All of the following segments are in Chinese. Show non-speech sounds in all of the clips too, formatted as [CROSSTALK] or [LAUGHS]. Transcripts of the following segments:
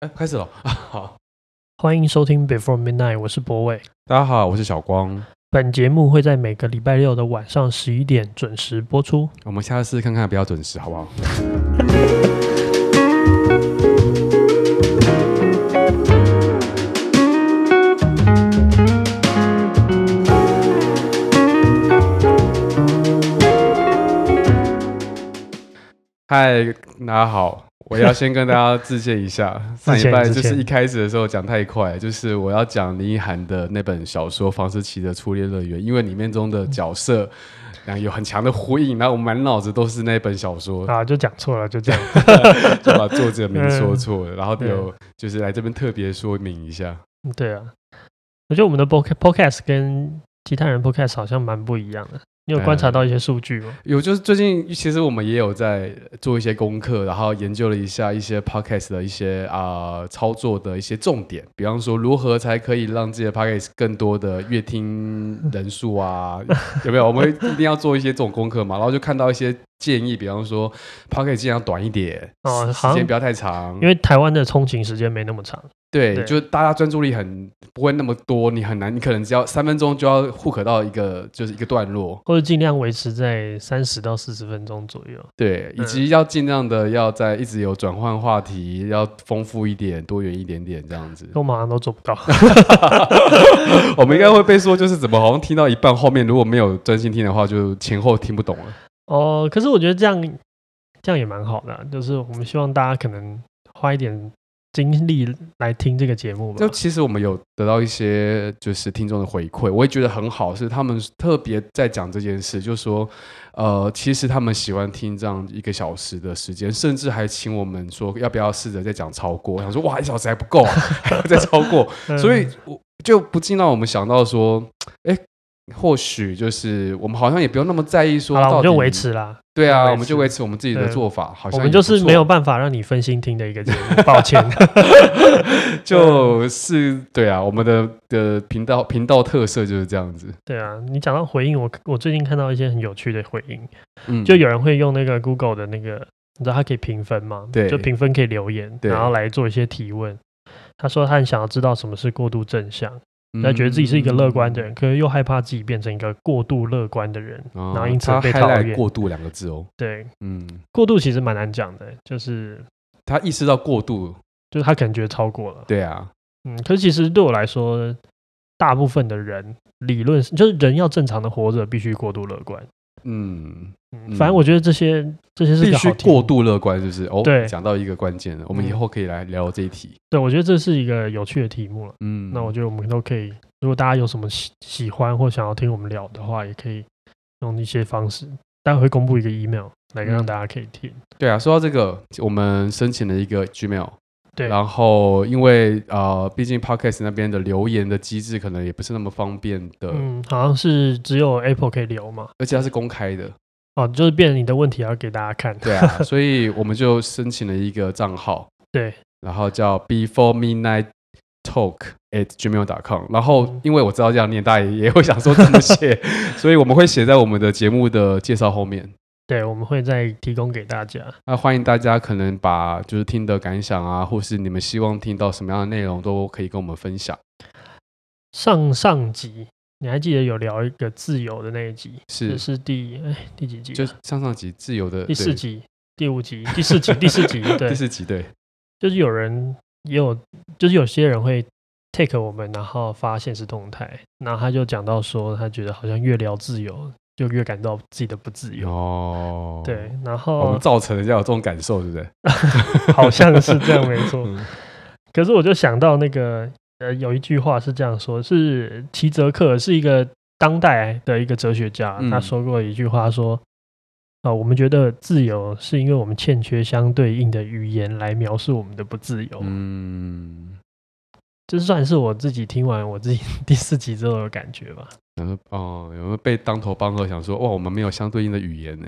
哎，开始了，[LAUGHS] 好，欢迎收听 Before Midnight，我是博伟。大家好，我是小光。本节目会在每个礼拜六的晚上十一点准时播出。我们下次看看比较准时，好不好？嗨，大家好。我要先跟大家致歉一下，[LAUGHS] 上礼拜就是一开始的时候讲太快，就是我要讲林奕含的那本小说《房思琪的初恋乐园》，因为里面中的角色然后有很强的呼应，然后我满脑子都是那本小说。啊，就讲错了，就这样，[LAUGHS] 就把作者名说错了，然后有就是来这边特别说明一下。对啊，我觉得我们的 podcast 跟其他人 podcast 好像蛮不一样的。你有观察到一些数据吗？嗯，有，就是最近其实我们也有在做一些功课，然后研究了一下一些 podcast 的一些啊、呃、操作的一些重点，比方说如何才可以让自己的 podcast 更多的阅听人数啊，[LAUGHS] 有没有？我们一定要做一些这种功课嘛，然后就看到一些。建议，比方说，podcast 尽量短一点，哦，时间不要太长，因为台湾的通勤时间没那么长。对，对就大家专注力很不会那么多，你很难，你可能只要三分钟就要 hook 到一个就是一个段落，或者尽量维持在三十到四十分钟左右。对，以及要尽量的要在一直有转换话题，要丰富一点，多元一点点这样子。我马上都做不到，[LAUGHS] 我们应该会被说就是怎么好像听到一半后面如果没有专心听的话，就前后听不懂了。哦，可是我觉得这样这样也蛮好的啊，就是我们希望大家可能花一点精力来听这个节目吧。就其实我们有得到一些就是听众的回馈，我也觉得很好，是他们特别在讲这件事，就是说，呃，其实他们喜欢听这样一个小时的时间，甚至还请我们说要不要试着再讲超过。我想说，哇，一小时还不够啊，[LAUGHS] 还要再超过，[LAUGHS] 所以我就不禁让我们想到说，哎。或许就是我们好像也不用那么在意说，好了，我们就维持啦。对啊，我们就维持我们自己的做法。好像我们就是没有办法让你分心听的一个节目，抱歉。[LAUGHS] [LAUGHS] 就是对啊，我们的的频道频道特色就是这样子。对啊，你讲到回应，我我最近看到一些很有趣的回应，嗯，就有人会用那个 Google 的那个，你知道它可以评分吗？对，就评分可以留言，然后来做一些提问。他说他很想要知道什么是过度正向。他觉得自己是一个乐观的人，嗯、可是又害怕自己变成一个过度乐观的人，哦、然后因此被讨厌。过度两个字哦，对，嗯，过度其实蛮难讲的，就是他意识到过度，就是他可能觉得超过了。对啊，嗯，可是其实对我来说，大部分的人理论就是人要正常的活着，必须过度乐观。嗯，反正我觉得这些这些是必须过度乐观，就是哦，对，讲到一个关键了，我们以后可以来聊这一题。对，我觉得这是一个有趣的题目了。嗯，那我觉得我们都可以，如果大家有什么喜喜欢或想要听我们聊的话，也可以用一些方式，待会会公布一个 email 来让大家可以听。对啊，说到这个，我们申请了一个 Gmail。对，然后因为呃，毕竟 Podcast 那边的留言的机制可能也不是那么方便的。嗯，好像是只有 Apple 可以留嘛，而且它是公开的。哦，就是变成你的问题要给大家看。对啊，[LAUGHS] 所以我们就申请了一个账号。对，然后叫 Before Midnight Talk at Gmail.com。然后因为我知道这样念，大家也会想说怎么写，[LAUGHS] 所以我们会写在我们的节目的介绍后面。对，我们会再提供给大家。那欢迎大家可能把就是听的感想啊，或是你们希望听到什么样的内容，都可以跟我们分享。上上集你还记得有聊一个自由的那一集？是是第哎第几集？就上上集自由的第四集、第五集、第四集、第四集，[LAUGHS] 对，第四集对。就是有人也有，就是有些人会 take 我们，然后发现实动态，然后他就讲到说，他觉得好像越聊自由。就越感到自己的不自由哦，对，然后我们造成人家有这种感受，对不对？[LAUGHS] 好像是这样，没错。嗯、可是我就想到那个呃，有一句话是这样说，是齐泽克是一个当代的一个哲学家，嗯、他说过一句话说，啊，我们觉得自由是因为我们欠缺相对应的语言来描述我们的不自由。嗯。这算是我自己听完我自己第四集之后的感觉吧。然后哦，有没有被当头棒喝？想说哇，我们没有相对应的语言呢。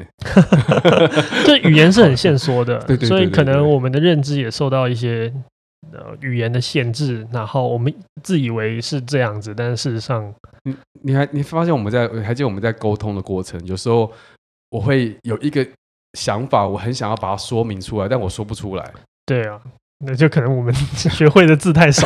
[LAUGHS] 这语言是很限缩的，[LAUGHS] 对对，所以可能我们的认知也受到一些呃语言的限制。然后我们自以为是这样子，但是事实上，你你还你发现我们在还记得我们在沟通的过程，有时候我会有一个想法，我很想要把它说明出来，但我说不出来。对啊。那就可能我们 [LAUGHS] 学会的字太少，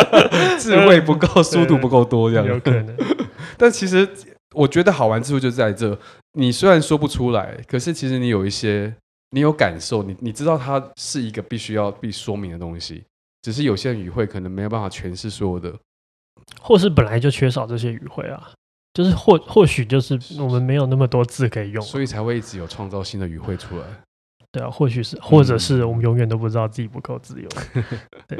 [LAUGHS] 智慧不够，速度不够多，这样有可能。[LAUGHS] 但其实我觉得好玩之处就在这，你虽然说不出来，可是其实你有一些，你有感受，你你知道它是一个必须要必说明的东西，只是有些语汇可能没有办法诠释所有的，或是本来就缺少这些语汇啊。就是或或许就是我们没有那么多字可以用，所以才会一直有创造新的语汇出来。对啊，或许是，或者是我们永远都不知道自己不够自由。[LAUGHS] 对，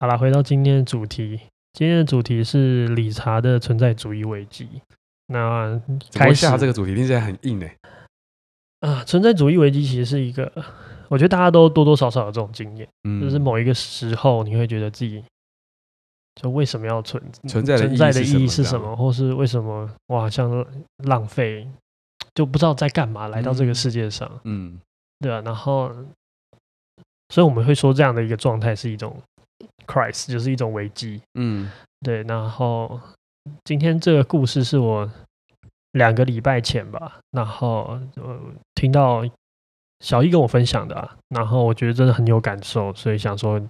好了，回到今天的主题，今天的主题是理查的存在主义危机。那开始下这个主题听起来很硬哎。啊，存在主义危机其实是一个，我觉得大家都多多少少有这种经验，嗯，就是某一个时候你会觉得自己。就为什么要存存在的存在的意义是什么，或是为什么我好像浪费，就不知道在干嘛来到这个世界上，嗯，嗯对啊，然后，所以我们会说这样的一个状态是一种 crisis，就是一种危机，嗯，对。然后今天这个故事是我两个礼拜前吧，然后呃听到小易跟我分享的啊，然后我觉得真的很有感受，所以想说。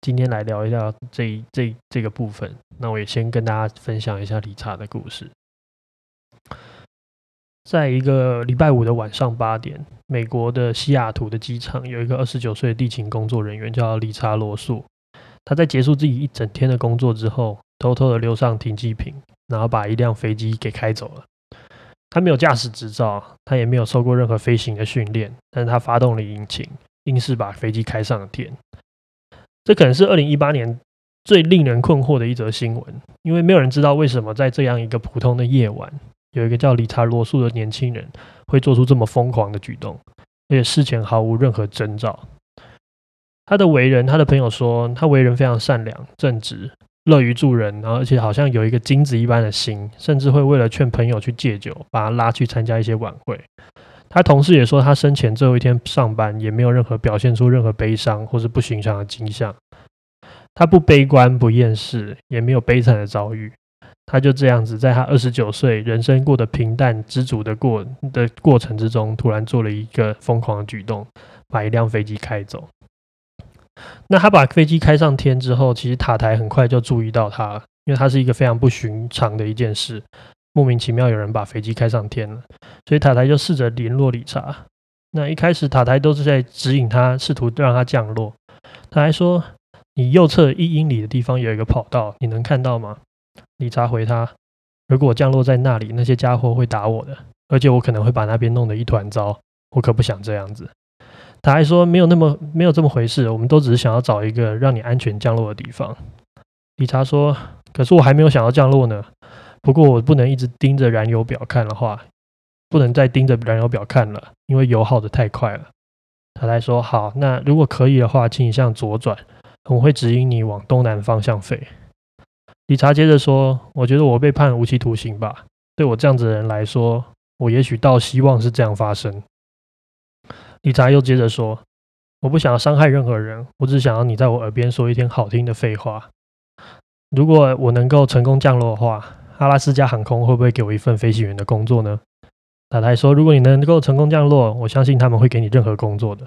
今天来聊一下这这这个部分，那我也先跟大家分享一下理查的故事。在一个礼拜五的晚上八点，美国的西雅图的机场有一个二十九岁的地勤工作人员叫理查罗素。他在结束自己一整天的工作之后，偷偷的溜上停机坪，然后把一辆飞机给开走了。他没有驾驶执照，他也没有受过任何飞行的训练，但是他发动了引擎，硬是把飞机开上了天。这可能是二零一八年最令人困惑的一则新闻，因为没有人知道为什么在这样一个普通的夜晚，有一个叫理查罗素的年轻人会做出这么疯狂的举动，而且事前毫无任何征兆。他的为人，他的朋友说，他为人非常善良、正直、乐于助人，然后而且好像有一个金子一般的心，甚至会为了劝朋友去戒酒，把他拉去参加一些晚会。他同事也说，他生前最后一天上班，也没有任何表现出任何悲伤或是不寻常的迹象。他不悲观，不厌世，也没有悲惨的遭遇。他就这样子，在他二十九岁，人生过得平淡知足的过的过程之中，突然做了一个疯狂的举动，把一辆飞机开走。那他把飞机开上天之后，其实塔台很快就注意到他，因为他是一个非常不寻常的一件事。莫名其妙有人把飞机开上天了，所以塔台就试着联络理查。那一开始塔台都是在指引他，试图让他降落。他还说：“你右侧一英里的地方有一个跑道，你能看到吗？”理查回他：“如果我降落在那里，那些家伙会打我的，而且我可能会把那边弄得一团糟。我可不想这样子。”他还说：“没有那么没有这么回事，我们都只是想要找一个让你安全降落的地方。”理查说：“可是我还没有想要降落呢。”不过我不能一直盯着燃油表看的话，不能再盯着燃油表看了，因为油耗得太快了。他来说：“好，那如果可以的话，请你向左转，我会指引你往东南方向飞。”理查接着说：“我觉得我被判无期徒刑吧？对我这样子的人来说，我也许倒希望是这样发生。”理查又接着说：“我不想要伤害任何人，我只想要你在我耳边说一天好听的废话。如果我能够成功降落的话。”阿拉斯加航空会不会给我一份飞行员的工作呢？塔台说：“如果你能够成功降落，我相信他们会给你任何工作的。”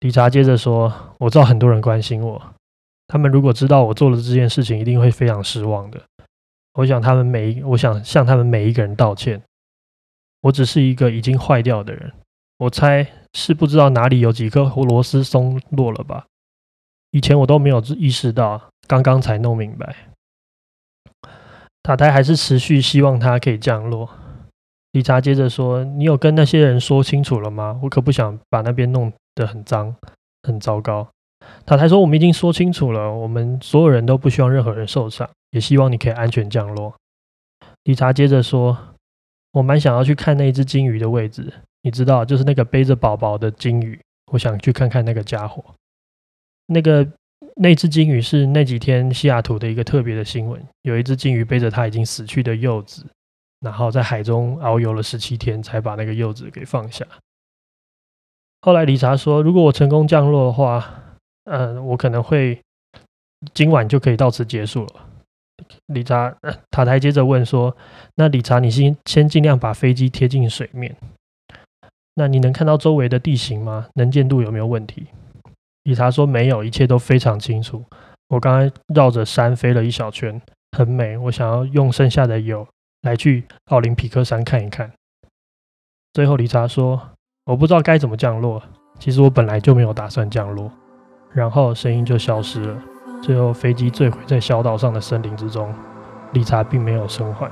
理查接着说：“我知道很多人关心我，他们如果知道我做了这件事情，一定会非常失望的。我想他们每，我想向他们每一个人道歉。我只是一个已经坏掉的人，我猜是不知道哪里有几颗螺丝松落了吧？以前我都没有意识到，刚刚才弄明白。”塔台还是持续希望它可以降落。理查接着说：“你有跟那些人说清楚了吗？我可不想把那边弄得很脏、很糟糕。”塔台说：“我们已经说清楚了，我们所有人都不希望任何人受伤，也希望你可以安全降落。”理查接着说：“我蛮想要去看那一只鲸鱼的位置，你知道，就是那个背着宝宝的鲸鱼。我想去看看那个家伙，那个。”那只鲸鱼是那几天西雅图的一个特别的新闻。有一只鲸鱼背着它已经死去的幼子，然后在海中遨游了十七天，才把那个幼子给放下。后来理查说：“如果我成功降落的话，嗯、我可能会今晚就可以到此结束了。”理查、塔台接着问说：“那理查，你先先尽量把飞机贴近水面。那你能看到周围的地形吗？能见度有没有问题？”理查说没有，一切都非常清楚。我刚才绕着山飞了一小圈，很美。我想要用剩下的油来去奥林匹克山看一看。最后，理查说：“我不知道该怎么降落。其实我本来就没有打算降落。”然后声音就消失了。最后，飞机坠毁在小岛上的森林之中。理查并没有生还。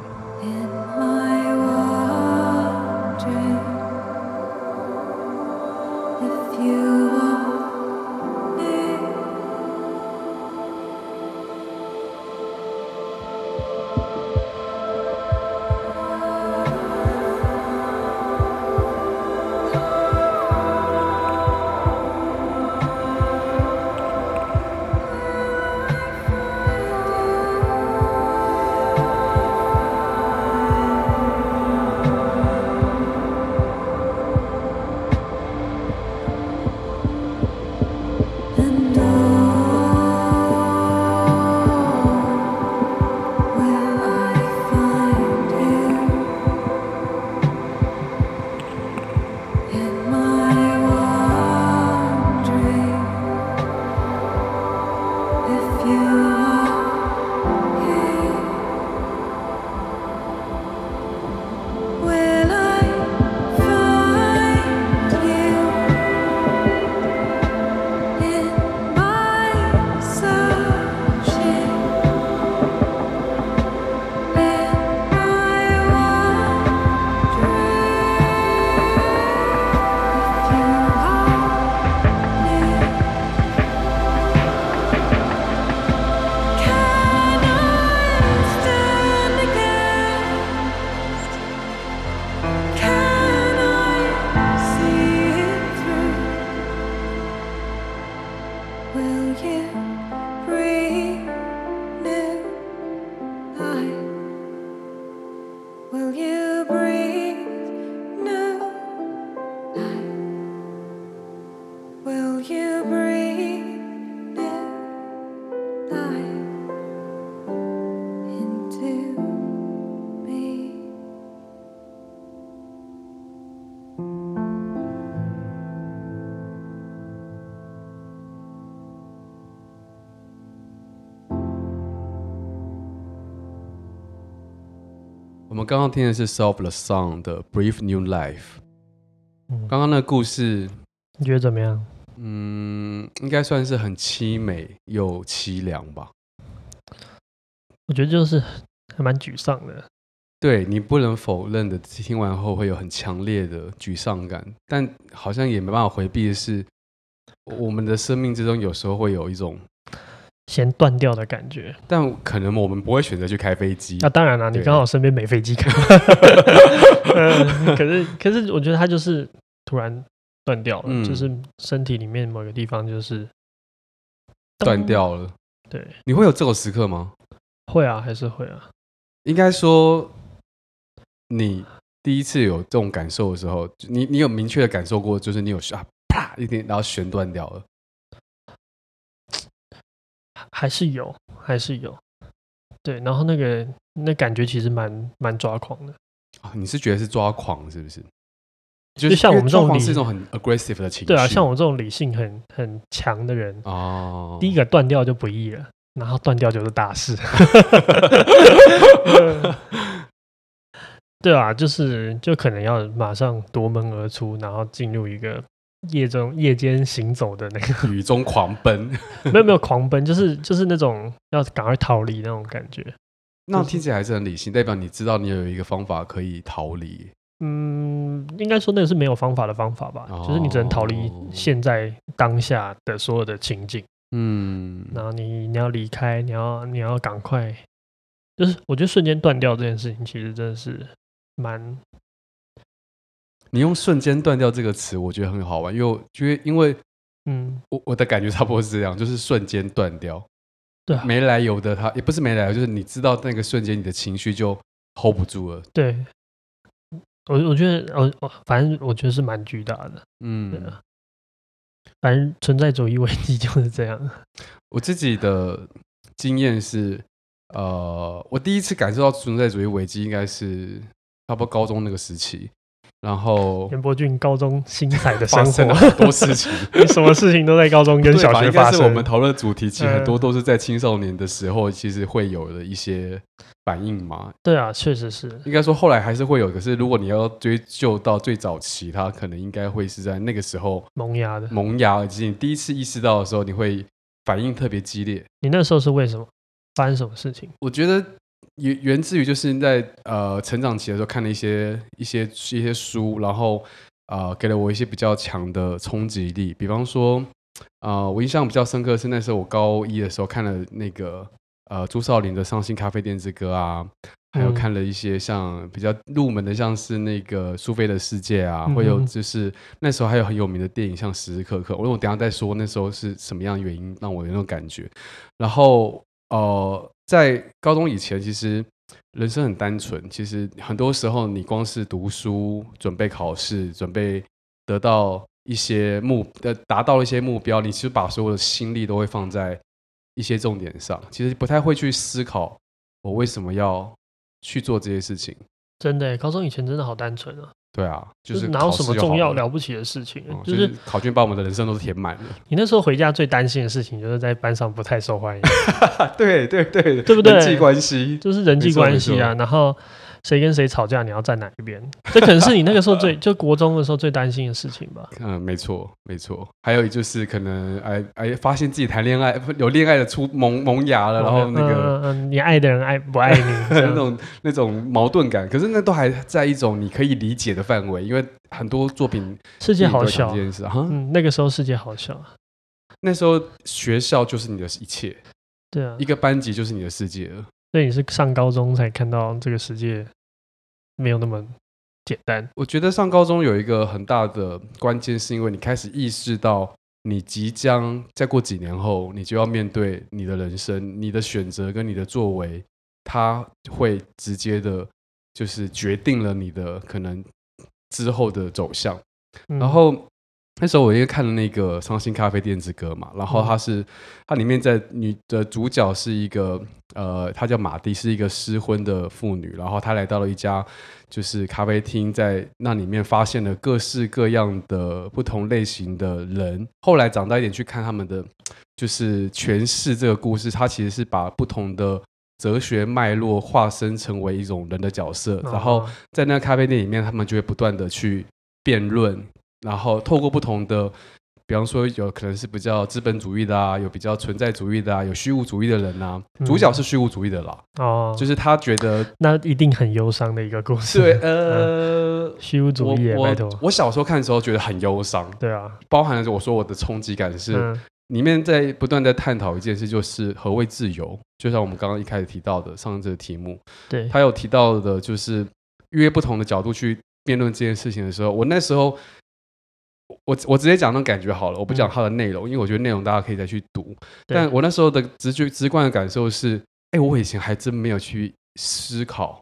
刚刚听的是 of the Sun 的《Breathe New Life》。刚刚那个故事，你觉得怎么样？嗯，应该算是很凄美又凄凉吧。我觉得就是 [LAUGHS] 还蛮沮丧的。对，你不能否认的，听完后会有很强烈的沮丧感，但好像也没办法回避的是，我们的生命之中有时候会有一种。先断掉的感觉，但可能我们不会选择去开飞机。那、啊、当然了，你刚好身边没飞机开。[LAUGHS] 嗯、可是，可是，我觉得它就是突然断掉了，嗯、就是身体里面某个地方就是断掉了。对，你会有这种时刻吗？会啊，还是会啊。应该说，你第一次有这种感受的时候，你你有明确的感受过，就是你有啊啪一点，然后弦断掉了。还是有，还是有，对，然后那个那感觉其实蛮蛮抓狂的啊！你是觉得是抓狂是不是？就像我们这种理是一种很 aggressive 的情绪，对啊，像我这种理性很很强的人哦，第一个断掉就不易了，然后断掉就是大事。[LAUGHS] 对啊，就是就可能要马上夺门而出，然后进入一个。夜中夜间行走的那个雨中狂奔，[LAUGHS] 没有没有狂奔，就是就是那种要赶快逃离那种感觉。那听起来还是很理性，代表你知道你有一个方法可以逃离。嗯，应该说那个是没有方法的方法吧，哦、就是你只能逃离现在当下的所有的情景。嗯，然后你你要离开，你要你要赶快，就是我觉得瞬间断掉这件事情，其实真的是蛮。你用“瞬间断掉”这个词，我觉得很好玩，因为我觉得，因为，嗯，我我的感觉差不多是这样，就是瞬间断掉，对啊，没来由的，他也不是没来由，就是你知道那个瞬间，你的情绪就 hold 不住了。对，我我觉得，我我反正我觉得是蛮巨大的，嗯，对啊，反正存在主义危机就是这样。[LAUGHS] 我自己的经验是，呃，我第一次感受到存在主义危机，应该是差不多高中那个时期。然后严伯俊高中精彩的生活，很多事情，[LAUGHS] 什么事情都在高中跟小学发生。应该是我们讨论的主题，其实很多都是在青少年的时候，其实会有的一些反应嘛。对啊，确实是。应该说后来还是会有，可是如果你要追究到最早期，他可能应该会是在那个时候萌芽的，萌芽，以及你第一次意识到的时候，你会反应特别激烈。你那时候是为什么？发生什么事情？我觉得。源源自于就是在呃成长期的时候看了一些一些一些书，然后呃给了我一些比较强的冲击力。比方说，呃我印象比较深刻的是那时候我高一的时候看了那个呃朱少林的《伤心咖啡店之歌》啊，还有看了一些像比较入门的，像是那个苏菲的世界啊，会有就是那时候还有很有名的电影像《时时刻刻》，我我等下再说那时候是什么样的原因让我有那种感觉，然后。呃，在高中以前，其实人生很单纯。其实很多时候，你光是读书、准备考试、准备得到一些目呃达到一些目标，你其实把所有的心力都会放在一些重点上。其实不太会去思考我为什么要去做这些事情。真的，高中以前真的好单纯啊。对啊，就是哪有什么重要了不起的事情，嗯、就是、就是、考卷把我们的人生都是填满了。你那时候回家最担心的事情，就是在班上不太受欢迎。[LAUGHS] 对对对，对不对？人际关系就是人际关系啊，然后。谁跟谁吵架，你要站哪一边？这可能是你那个时候最 [LAUGHS] 就国中的时候最担心的事情吧。嗯，没错，没错。还有就是可能哎哎，发现自己谈恋爱有恋爱的出萌萌芽了，然后那个嗯嗯，你爱的人爱不爱你 [LAUGHS] 那种那种矛盾感。可是那都还在一种你可以理解的范围，因为很多作品世界好小，哈，嗯，那个时候世界好小。那时候学校就是你的一切，对啊，一个班级就是你的世界了。所以你是上高中才看到这个世界没有那么简单。我觉得上高中有一个很大的关键，是因为你开始意识到，你即将再过几年后，你就要面对你的人生，你的选择跟你的作为，它会直接的，就是决定了你的可能之后的走向。然后。那时候我因为看了那个《伤心咖啡店之歌》嘛，然后它是它里面在女的主角是一个呃，她叫马蒂，是一个失婚的妇女，然后她来到了一家就是咖啡厅，在那里面发现了各式各样的不同类型的人。后来长大一点去看他们的就是诠释这个故事，它其实是把不同的哲学脉络化身成为一种人的角色，然后在那个咖啡店里面，他们就会不断的去辩论。然后透过不同的，比方说有可能是比较资本主义的啊，有比较存在主义的啊，有虚无主义的人啊。嗯、主角是虚无主义的啦，哦，就是他觉得那一定很忧伤的一个故事。对，呃，嗯、虚无主义，我。我小时候看的时候觉得很忧伤。对啊，包含了我说我的冲击感是，嗯、里面在不断在探讨一件事，就是何谓自由。就像我们刚刚一开始提到的上这个题目，对，他有提到的就是约不同的角度去辩论这件事情的时候，我那时候。我我直接讲那种感觉好了，我不讲它的内容，嗯、因为我觉得内容大家可以再去读。但我那时候的直觉、直观的感受是，哎，我以前还真没有去思考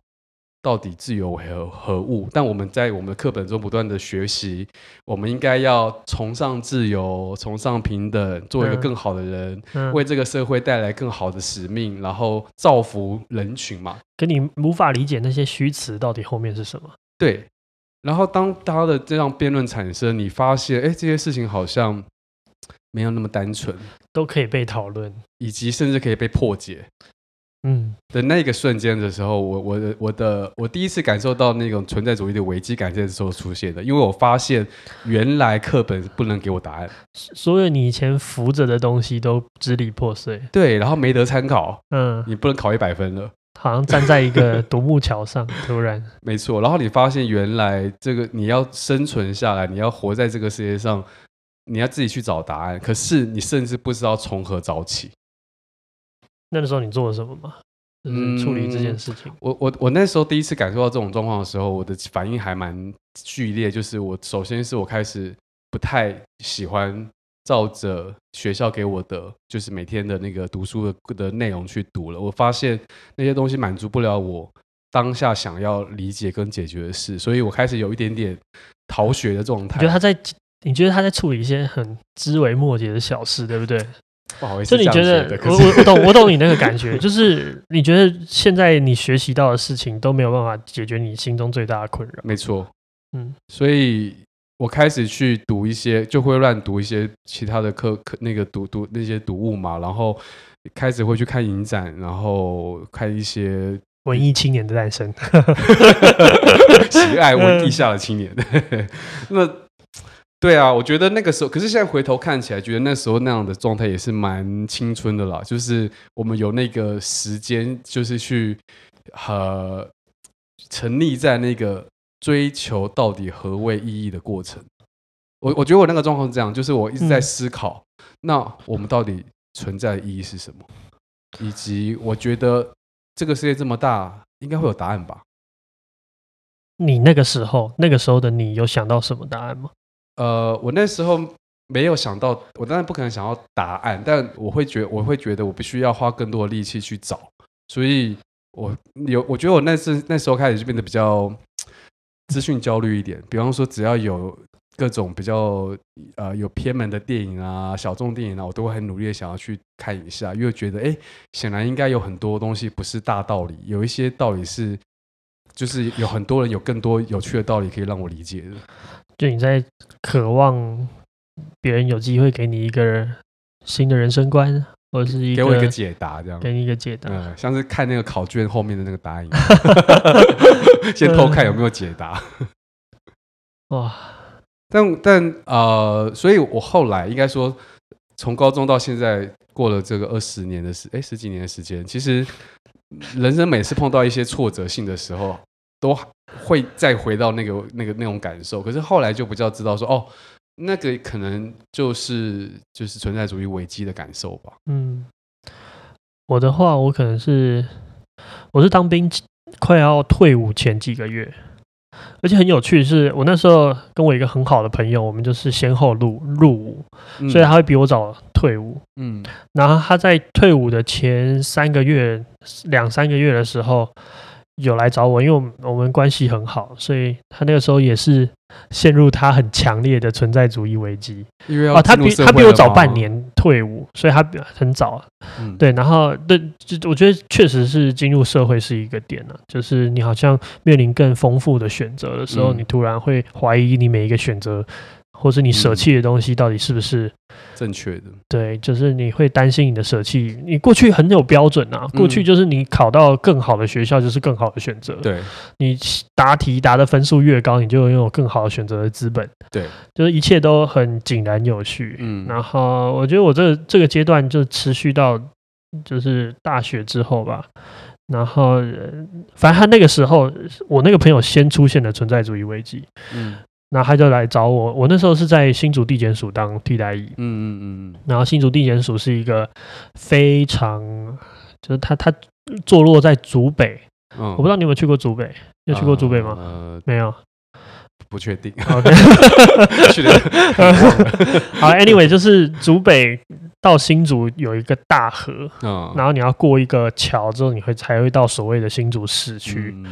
到底自由为何何物。但我们在我们的课本中不断的学习，我们应该要崇尚自由，崇尚平等，做一个更好的人，嗯嗯、为这个社会带来更好的使命，然后造福人群嘛。可你无法理解那些虚词到底后面是什么？对。然后当他的这样辩论产生，你发现，哎，这些事情好像没有那么单纯，都可以被讨论，以及甚至可以被破解。嗯，的那个瞬间的时候，我我的我的我第一次感受到那种存在主义的危机感，这时候出现的，因为我发现原来课本不能给我答案，所有你以前扶着的东西都支离破碎。对，然后没得参考。嗯，你不能考一百分了。好像站在一个 [LAUGHS] 独木桥上，突然，没错。然后你发现，原来这个你要生存下来，你要活在这个世界上，你要自己去找答案。可是你甚至不知道从何找起。那个时候你做了什么吗？就是处理这件事情。嗯、我我我那时候第一次感受到这种状况的时候，我的反应还蛮剧烈。就是我首先是我开始不太喜欢。照着学校给我的，就是每天的那个读书的的内容去读了，我发现那些东西满足不了我当下想要理解跟解决的事，所以我开始有一点点逃学的状态。你觉得他在？你觉得他在处理一些很枝微末节的小事，对不对？不好意思，就你觉得我我我懂 [LAUGHS] 我懂你那个感觉，就是你觉得现在你学习到的事情都没有办法解决你心中最大的困扰。没错。嗯，所以我开始去读一些，就会乱读一些其他的课课，那个读读那些读物嘛，然后开始会去看影展，然后看一些文艺青年的诞生 [LAUGHS] [LAUGHS] 喜爱文艺下的青年。[LAUGHS] 那对啊，我觉得那个时候，可是现在回头看起来，觉得那时候那样的状态也是蛮青春的啦，就是我们有那个时间，就是去和。沉溺在那个追求到底何谓意义的过程，我我觉得我那个状况是这样，就是我一直在思考，嗯、那我们到底存在的意义是什么？以及我觉得这个世界这么大，应该会有答案吧？你那个时候，那个时候的你有想到什么答案吗？呃，我那时候没有想到，我当然不可能想要答案，但我会觉我会觉得我必须要花更多的力气去找，所以。我有，我觉得我那次那时候开始就变得比较资讯焦虑一点。比方说，只要有各种比较呃有偏门的电影啊、小众电影啊，我都会很努力的想要去看一下，因为觉得哎，显然应该有很多东西不是大道理，有一些道理是就是有很多人有更多有趣的道理可以让我理解的。就你在渴望别人有机会给你一个新的人生观。或者是一个给我一个解答，这样给你一个解答，嗯，像是看那个考卷后面的那个答案，[LAUGHS] [LAUGHS] 先偷看有没有解答。[LAUGHS] 哇！但但呃，所以我后来应该说，从高中到现在过了这个二十年的时，哎，十几年的时间，其实人生每次碰到一些挫折性的时候，都会再回到那个那个那种感受。可是后来就比较知道说，哦。那个可能就是就是存在主义危机的感受吧。嗯，我的话，我可能是我是当兵快要退伍前几个月，而且很有趣的是，我那时候跟我一个很好的朋友，我们就是先后入入伍，嗯，所以他会比我早退伍。嗯，然后他在退伍的前三个月、两三个月的时候。有来找我，因为我们我们关系很好，所以他那个时候也是陷入他很强烈的存在主义危机。因为哦，他比他比我早半年退伍，所以他很早。嗯，对，然后对，就我觉得确实是进入社会是一个点呢、啊，就是你好像面临更丰富的选择的时候，嗯、你突然会怀疑你每一个选择。或是你舍弃的东西到底是不是正确的？对，就是你会担心你的舍弃。你过去很有标准啊，过去就是你考到更好的学校就是更好的选择。对，你答题答的分数越高，你就拥有更好的选择的资本。对，就是一切都很井然有序。嗯，然后我觉得我这这个阶段就持续到就是大学之后吧。然后反正他那个时候，我那个朋友先出现了存在主义危机。嗯。然后他就来找我，我那时候是在新竹地检署当替代役，嗯嗯嗯，然后新竹地检署是一个非常，就是他他坐落在竹北，嗯，我不知道你有没有去过竹北，有去过竹北吗？呃，没有。不确定。OK，[LAUGHS] [LAUGHS] 好，Anyway，就是竹北到新竹有一个大河，嗯，然后你要过一个桥之后，你会才会到所谓的新竹市区，嗯，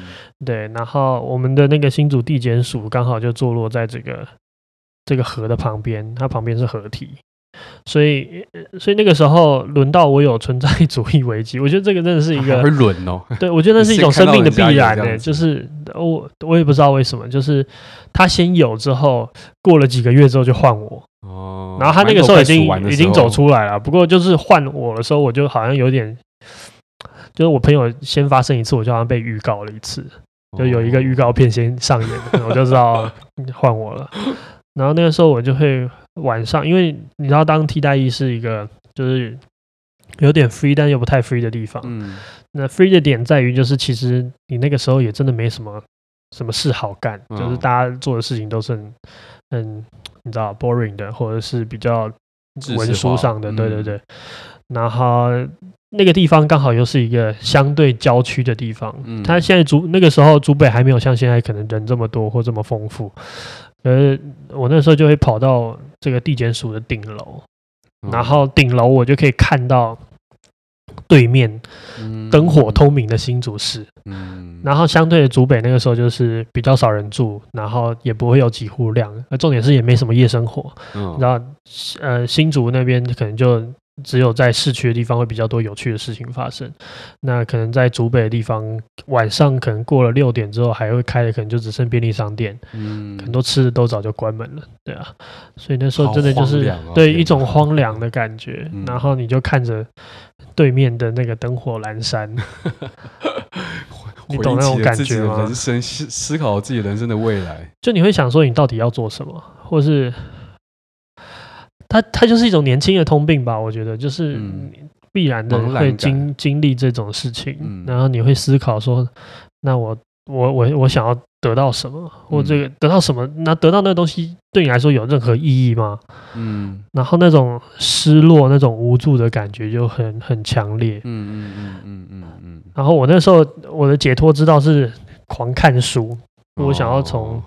对。然后我们的那个新竹地检署刚好就坐落在这个这个河的旁边，它旁边是河堤。所以，所以那个时候轮到我有存在主义危机，我觉得这个真的是一个会轮哦。对，我觉得那是一种生命的必然的，就是我我也不知道为什么，就是他先有之后，过了几个月之后就换我哦。然后他那个时候已经已经走出来了，不过就是换我的时候，我就好像有点，就是我朋友先发生一次，我就好像被预告了一次，就有一个预告片先上演，我就知道 [LAUGHS] 换我了。然后那个时候我就会。晚上，因为你知道，当替代役是一个就是有点 free，但又不太 free 的地方。嗯，那 free 的点在于，就是其实你那个时候也真的没什么什么事好干，哦，就是大家做的事情都是很，很你知道 boring 的，或者是比较文书上的。对对对。然后那个地方刚好又是一个相对郊区的地方。嗯，它现在竹那个时候竹北还没有像现在可能人这么多或这么丰富。呃，我那时候就会跑到这个地检署的顶楼，然后顶楼我就可以看到对面灯火通明的新竹市，然后相对的竹北那个时候就是比较少人住，然后也不会有几户亮，而重点是也没什么夜生活，然后呃新竹那边可能就只有在市区的地方会比较多有趣的事情发生。那可能在竹北的地方，晚上可能过了六点之后还会开的，可能就只剩便利商店。嗯，很多吃的都早就关门了。对啊，所以那时候真的就是、哦、对一种荒凉的感觉。嗯、然后你就看着对面的那个灯火阑珊，[LAUGHS] 你懂那种感觉吗？人生思思考自己人生的未来，就你会想说，你到底要做什么，或是？它它就是一种年轻的通病吧，我觉得就是必然的会经经历这种事情，嗯、然后你会思考说，那我我我我想要得到什么，或这个得到什么？那得到那个东西对你来说有任何意义吗？嗯，然后那种失落、那种无助的感觉就很很强烈。嗯嗯嗯嗯嗯嗯。然后我那时候我的解脱之道是狂看书，我想要从。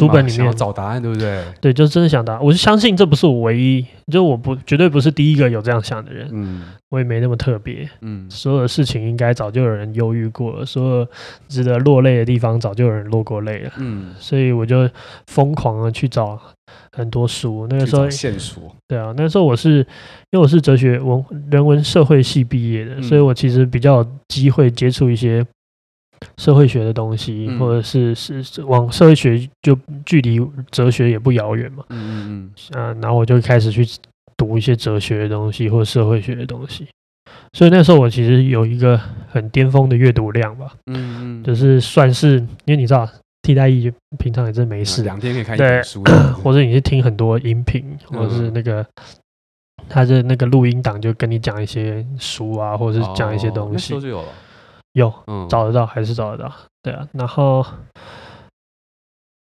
书本里面找答案，对不对？对，就是真的想答案。我是相信这不是我唯一，就我不绝对不是第一个有这样想的人。嗯，我也没那么特别。嗯，所有的事情应该早就有人忧郁过了，所有值得落泪的地方早就有人落过泪了。嗯，所以我就疯狂的去找很多书。那个时候线索，对啊，那个时候我是因为我是哲学文人文社会系毕业的，嗯，所以我其实比较有机会接触一些。社会学的东西，嗯、或者是是是往社会学就距离哲学也不遥远嘛。嗯嗯嗯。啊，然后我就开始去读一些哲学的东西，或者社会学的东西。所以那时候我其实有一个很巅峰的阅读量吧。嗯嗯。就是算是，因为你知道，替代役平常也真没事，两天可以看一本书对，[CLEARS THROAT] 或者你是听很多音频，或者是那个他的那个录音档，就跟你讲一些书啊，或者是讲一些东西。哦有，找得到还是找得到，对啊，然后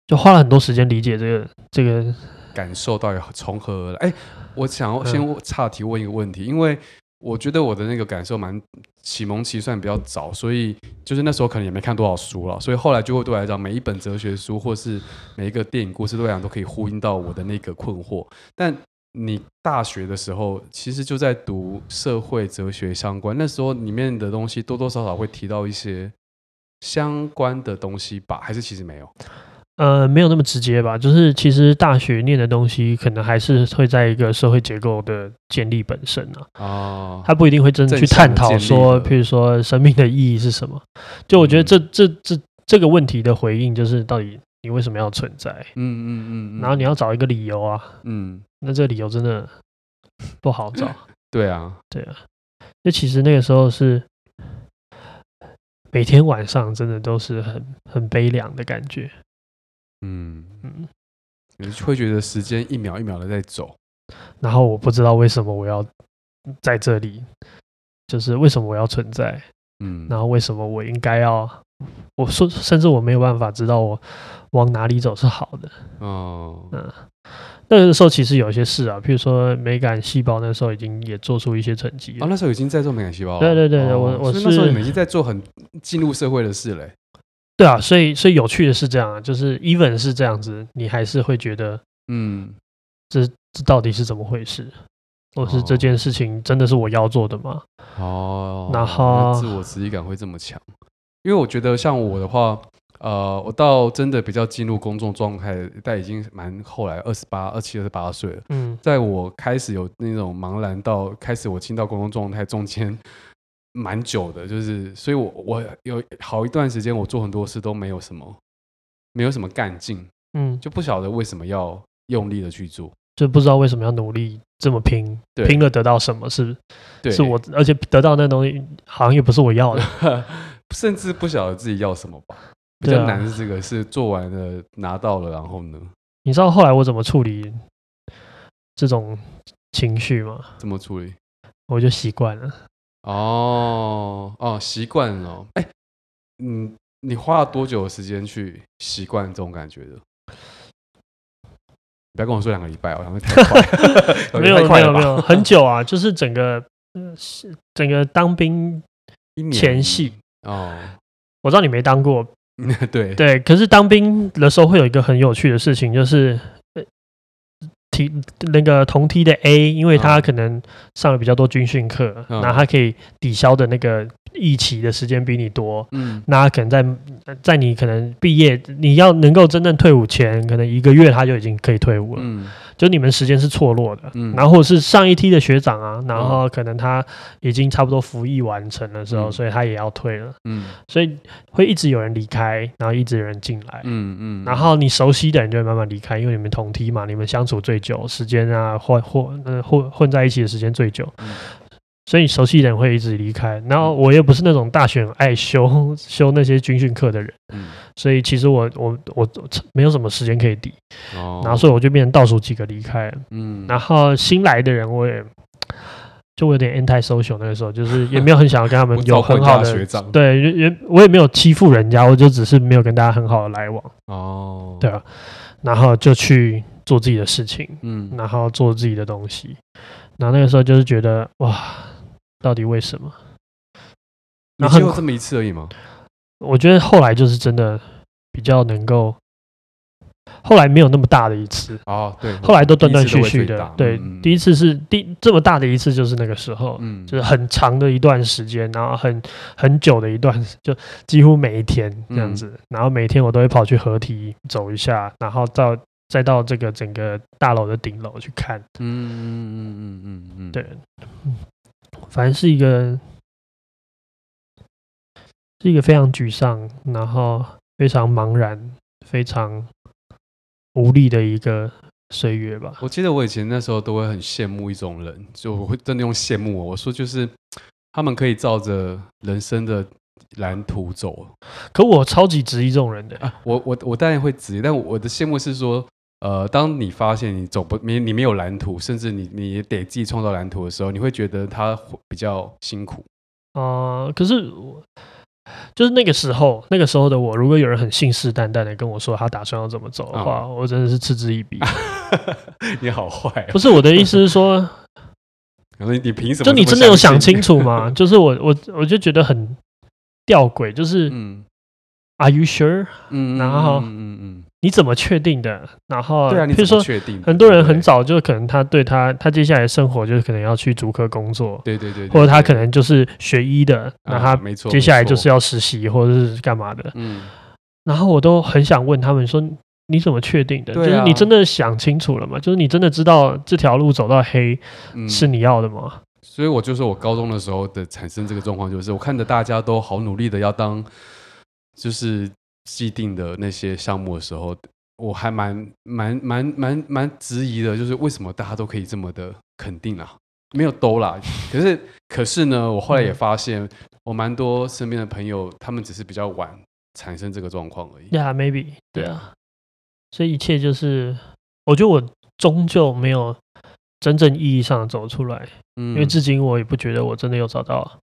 就花了很多时间理解这个这个感受到底从何而来。哎，我想要先岔题问一个问题，因为我觉得我的那个感受蛮启蒙期算比较早，所以就是那时候可能也没看多少书了，所以后来就会对我来讲，每一本哲学书或是每一个电影故事对我来讲都可以呼应到我的那个困惑，但。你大学的时候其实就在读社会哲学相关，那时候里面的东西多多少少会提到一些相关的东西吧？还是其实没有？呃，没有那么直接吧。就是其实大学念的东西，可能还是会在一个社会结构的建立本身啊。哦，他不一定会真的去探讨说，譬如说生命的意义是什么。就我觉得这这这这个问题的回应，就是到底你为什么要存在？嗯嗯嗯，然后你要找一个理由啊。嗯。那这个理由真的不好找。[LAUGHS] 对啊，对啊。那其实那个时候是每天晚上，真的都是很很悲凉的感觉。嗯嗯，你会觉得时间一秒一秒的在走，然后我不知道为什么我要在这里，就是为什么我要存在。嗯，然后为什么我应该要？我说，甚至我没有办法知道我往哪里走是好的。哦，嗯。那个时候其实有一些事啊，譬如说美感细胞，那时候已经也做出一些成绩。哦，那时候已经在做美感细胞。对对对，我我是那时候已经在做很进入社会的事嘞。对啊，所以所以有趣的是这样啊，就是 even 是这样子，你还是会觉得，嗯，这这到底是怎么回事？或是这件事情真的是我要做的吗？哦，然后自我实际感会这么强，因为我觉得像我的话。呃，我到真的比较进入公众状态，但已经蛮后来二十八、二七、二十八岁了。嗯，在我开始有那种茫然到开始我进到公众状态中间，蛮久的，就是，所以我我有好一段时间，我做很多事都没有什么，没有什么干劲，嗯，就不晓得为什么要用力的去做，就不知道为什么要努力这么拼，对。拼了得到什么是，对。是我，而且得到那东西好像也不是我要的，[LAUGHS] 甚至不晓得自己要什么吧。比较难的是这个，是做完了拿到了，然后呢？你知道后来我怎么处理这种情绪吗？怎么处理？我就习惯了。哦哦，习惯了。哎，嗯，你花了多久的时间去习惯这种感觉的？不要跟我说两个礼拜，我想会太快。[LAUGHS] 没有没有没有，[LAUGHS] 很久啊，就是整个整个当兵前戏哦。我知道你没当过。[LAUGHS] 对。对，可是当兵的时候会有一个很有趣的事情，就是梯那个同梯的 A，因为他可能上了比较多军训课，那、嗯、他可以抵消的那个役期的时间比你多，嗯，那他可能在在你可能毕业，你要能够真正退伍前，可能一个月他就已经可以退伍了，嗯，就你们时间是错落的，嗯，然后是上一梯的学长啊，然后可能他已经差不多服役完成的时候，嗯，所以他也要退了，嗯，所以会一直有人离开，然后一直有人进来，嗯嗯，然后你熟悉的人就会慢慢离开，因为你们同梯嘛，你们相处最久，时间啊混混呃混混在一起的时间最久。嗯所以熟悉的人会一直离开，然后我又不是那种大学爱修 [LAUGHS] 修那些军训课的人，嗯，所以其实我我我没有什么时间可以抵，哦，然后所以我就变成倒数几个离开，嗯，然后新来的人我也就我有点 anti social 那个时候，就是也没有很想要跟他们 [LAUGHS] 有很好的学长，对，也我也没有欺负人家，我就只是没有跟大家很好的来往，哦，对啊，然后就去做自己的事情，嗯，然后做自己的东西，然后那个时候就是觉得哇。到底为什么？你只有这么一次而已吗？我觉得后来就是真的比较能够，后来没有那么大的一次哦，对，后来都断断续续的。对，第一次是第这么大的一次，就是那个时候，嗯，就是很长的一段时间，然后很很久的一段，就几乎每一天这样子，然后每天我都会跑去合体走一下，然后到再到这个整个大楼的顶楼去看，嗯嗯嗯嗯嗯嗯，对。反正是一个，是一个非常沮丧，然后非常茫然、非常无力的一个岁月吧。我记得我以前那时候都会很羡慕一种人，就我会真的用羡慕。我说就是他们可以照着人生的蓝图走，可我超级质疑这种人的。啊、我我我当然会质疑，但我的羡慕是说。呃，当你发现你走不没你没有蓝图，甚至你你得自己创造蓝图的时候，你会觉得他比较辛苦。啊、呃，可是就是那个时候，那个时候的我，如果有人很信誓旦旦的跟我说他打算要怎么走的话，嗯、我真的是嗤之以鼻。[LAUGHS] 你好坏、啊！[LAUGHS] 不是我的意思是说，你你凭什么？就你真的有想清楚吗？[LAUGHS] 就是我我我就觉得很吊诡，就是嗯，Are you sure？嗯，然后嗯嗯嗯。你怎么确定的？然后，对啊，你怎么确定？很多人很早就可能他对他他接下来生活就是可能要去足科工作，对对对，或者他可能就是学医的，那他没错，接下来就是要实习或者是干嘛的。嗯，然后我都很想问他们说：你怎么确定的？就是你真的想清楚了吗？就是你真的知道这条路走到黑是你要的吗？所以我就说我高中的时候的产生这个状况，就是我看着大家都好努力的要当，就是。既定的那些项目的时候，我还蛮蛮蛮蛮蛮质疑的，就是为什么大家都可以这么的肯定啊？没有都啦，[LAUGHS] 可是可是呢，我后来也发现，我蛮多身边的朋友，他们只是比较晚产生这个状况而已。Yeah, maybe. 对啊，所以一切就是，我觉得我终究没有真正意义上的走出来，嗯，因为至今我也不觉得我真的有找到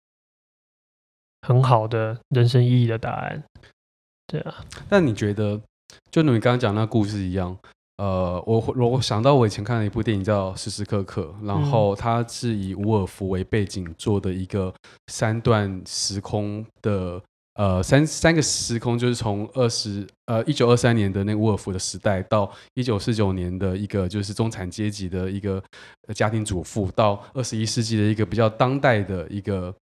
很好的人生意义的答案。对啊，那你觉得，就你刚刚讲那故事一样，呃，我我想到我以前看了一部电影叫《时时刻刻》，然后它是以伍尔夫为背景做的一个三段时空的，呃，三三个时空，就是从二十呃一九二三年的那个伍尔夫的时代，到一九四九年的一个就是中产阶级的一个家庭主妇，到二十一世纪的一个比较当代的一个。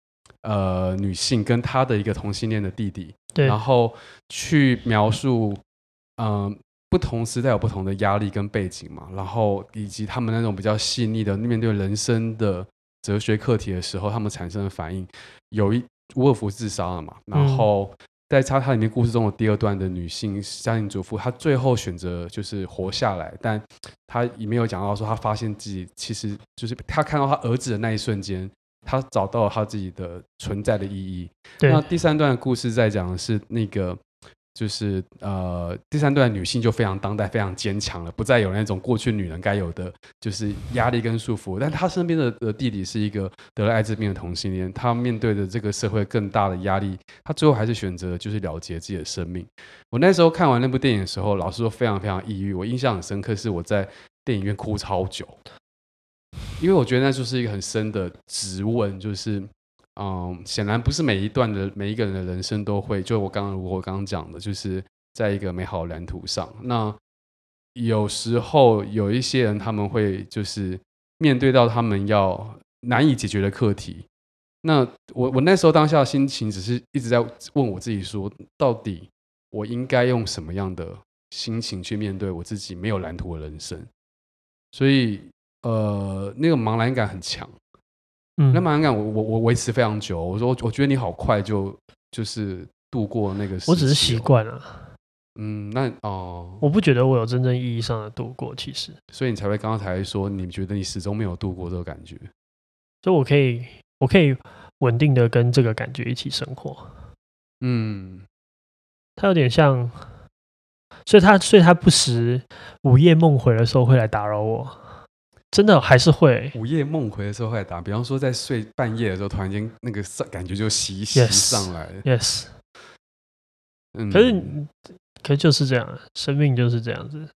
呃，女性跟她的一个同性恋的弟弟，对，然后去描述，嗯、呃，不同时代有不同的压力跟背景嘛，然后以及他们那种比较细腻的面对人生的哲学课题的时候，他们产生的反应。有一沃尔夫自杀了嘛，然后在他他里面故事中的第二段的女性家庭主妇，她最后选择就是活下来，但她里面有讲到说她发现自己其实就是她看到她儿子的那一瞬间。他找到了他自己的存在的意义。那第三段故事在讲的是那个，就是呃，第三段女性就非常当代、非常坚强了，不再有那种过去女人该有的，就是压力跟束缚。但她身边的的弟弟是一个得了艾滋病的同性恋，他面对的这个社会更大的压力，他最后还是选择就是了结自己的生命。我那时候看完那部电影的时候，老实说非常非常抑郁。我印象很深刻，是我在电影院哭超久。因为我觉得那就是一个很深的质问，就是，嗯，显然不是每一段的每一个人的人生都会，就我刚刚我刚刚讲的，就是在一个美好蓝图上。那有时候有一些人他们会就是面对到他们要难以解决的课题。那我我那时候当下的心情只是一直在问我自己说，到底我应该用什么样的心情去面对我自己没有蓝图的人生？所以呃，那个茫然感很强。嗯，那茫然感我我我维持非常久。我说我觉得你好快就就是度过那个时，我只是习惯了。嗯，那哦，我不觉得我有真正意义上的度过，其实。所以你才会刚刚才说，你觉得你始终没有度过这个感觉。所以我可以，我可以稳定的跟这个感觉一起生活。嗯，它有点像，所以他，所以他不时午夜梦回的时候会来打扰我。真的还是会午夜梦回的时候会打，比方说在睡半夜的时候，突然间那个感觉就袭袭上来了。Yes，嗯，可是，可是就是这样，生命就是这样子。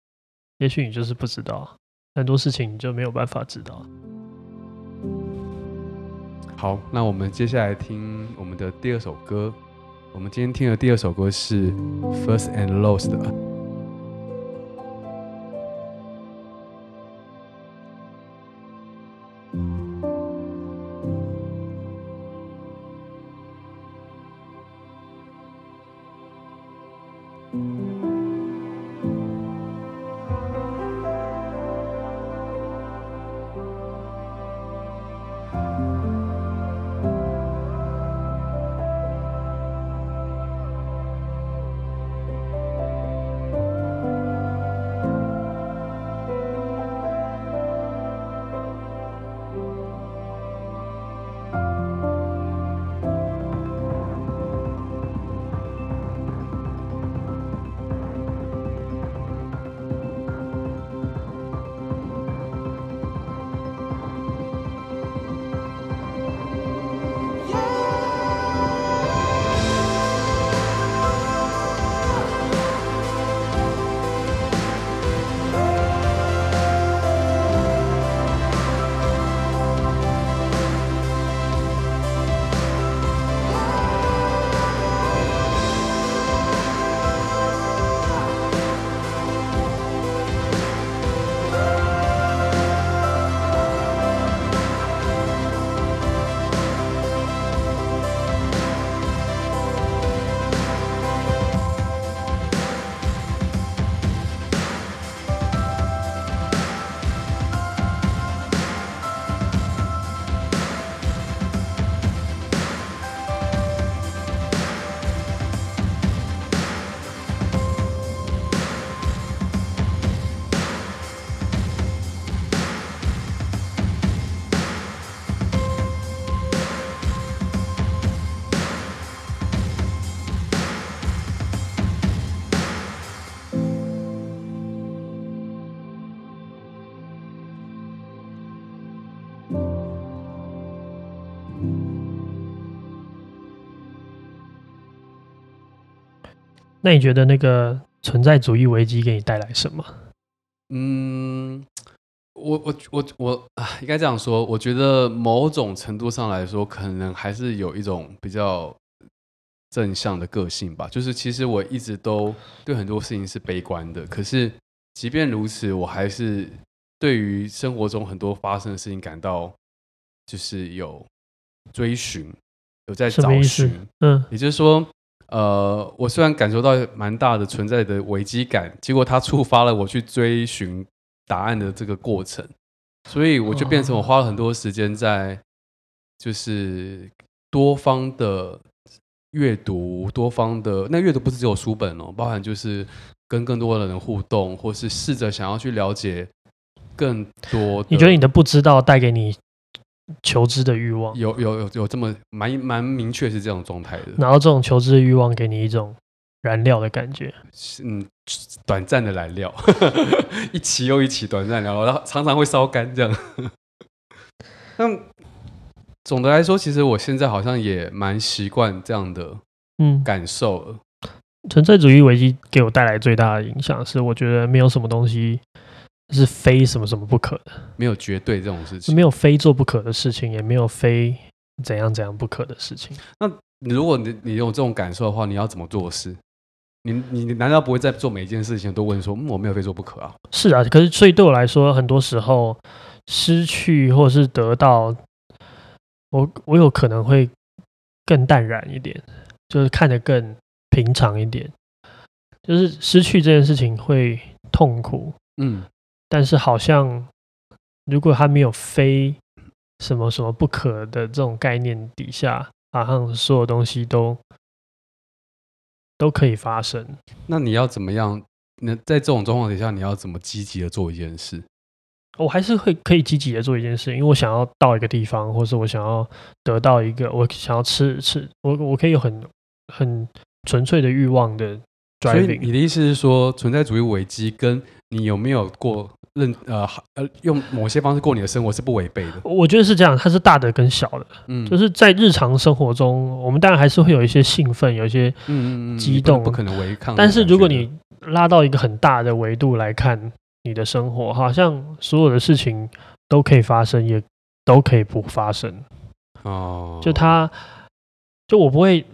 也许你就是不知道很多事情，你就没有办法知道。好，那我们接下来听我们的第二首歌。我们今天听的第二首歌是《First and Lost》的。那你觉得那个存在主义危机给你带来什么？嗯，我我我我啊，应该这样说，我觉得某种程度上来说，可能还是有一种比较正向的个性吧。就是其实我一直都对很多事情是悲观的，可是即便如此，我还是对于生活中很多发生的事情感到就是有追寻，有在找寻。嗯，也就是说。呃，我虽然感受到蛮大的存在的危机感，结果它触发了我去追寻答案的这个过程，所以我就变成我花了很多时间在，就是多方的阅读，多方的那阅读不是只有书本哦，包含就是跟更多的人互动，或是试着想要去了解更多。你觉得你的不知道带给你？求知的欲望有有有有这么蛮蛮明确是这种状态的，然后这种求知的欲望给你一种燃料的感觉，嗯，短暂的燃料，[LAUGHS] 一起又一起短暂燃料，然后常常会烧干这样。那总的来说，其实我现在好像也蛮习惯这样的嗯感受了。存在主义危机给我带来最大的影响是，我觉得没有什么东西。是非什么什么不可的，没有绝对这种事情，没有非做不可的事情，也没有非怎样怎样不可的事情。那如果你你有这种感受的话，你要怎么做事？你你难道不会在做每一件事情都问说，嗯，我没有非做不可啊？是啊，可是所以对我来说，很多时候失去或是得到，我我有可能会更淡然一点，就是看得更平常一点。就是失去这件事情会痛苦，嗯。但是好像如果他没有非什么什么不可的这种概念底下，好像所有东西都都可以发生。那你要怎么样？那在这种状况底下，你要怎么积极的做一件事？我还是会可以积极的做一件事，因为我想要到一个地方，或是我想要得到一个，我想要吃吃，我我可以有很很纯粹的欲望的 driving。所以你的意思是说，存在主义危机跟你有没有过认呃呃用某些方式过你的生活是不违背的？我觉得是这样，它是大的跟小的，嗯，就是在日常生活中，我们当然还是会有一些兴奋，有一些嗯激动，不可能违抗。但是如果你拉到一个很大的维度来看。你的生活好像所有的事情都可以发生，也都可以不发生。哦，就他，就我不会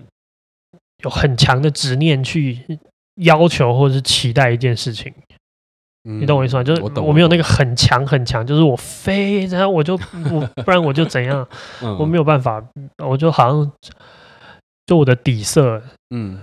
有很强的执念去要求或者是期待一件事情。嗯、你懂我意思吗？就是我没有那个很强很强，就是我非然后我就 [LAUGHS] 我不然我就怎样，嗯、我没有办法，我就好像就我的底色，嗯。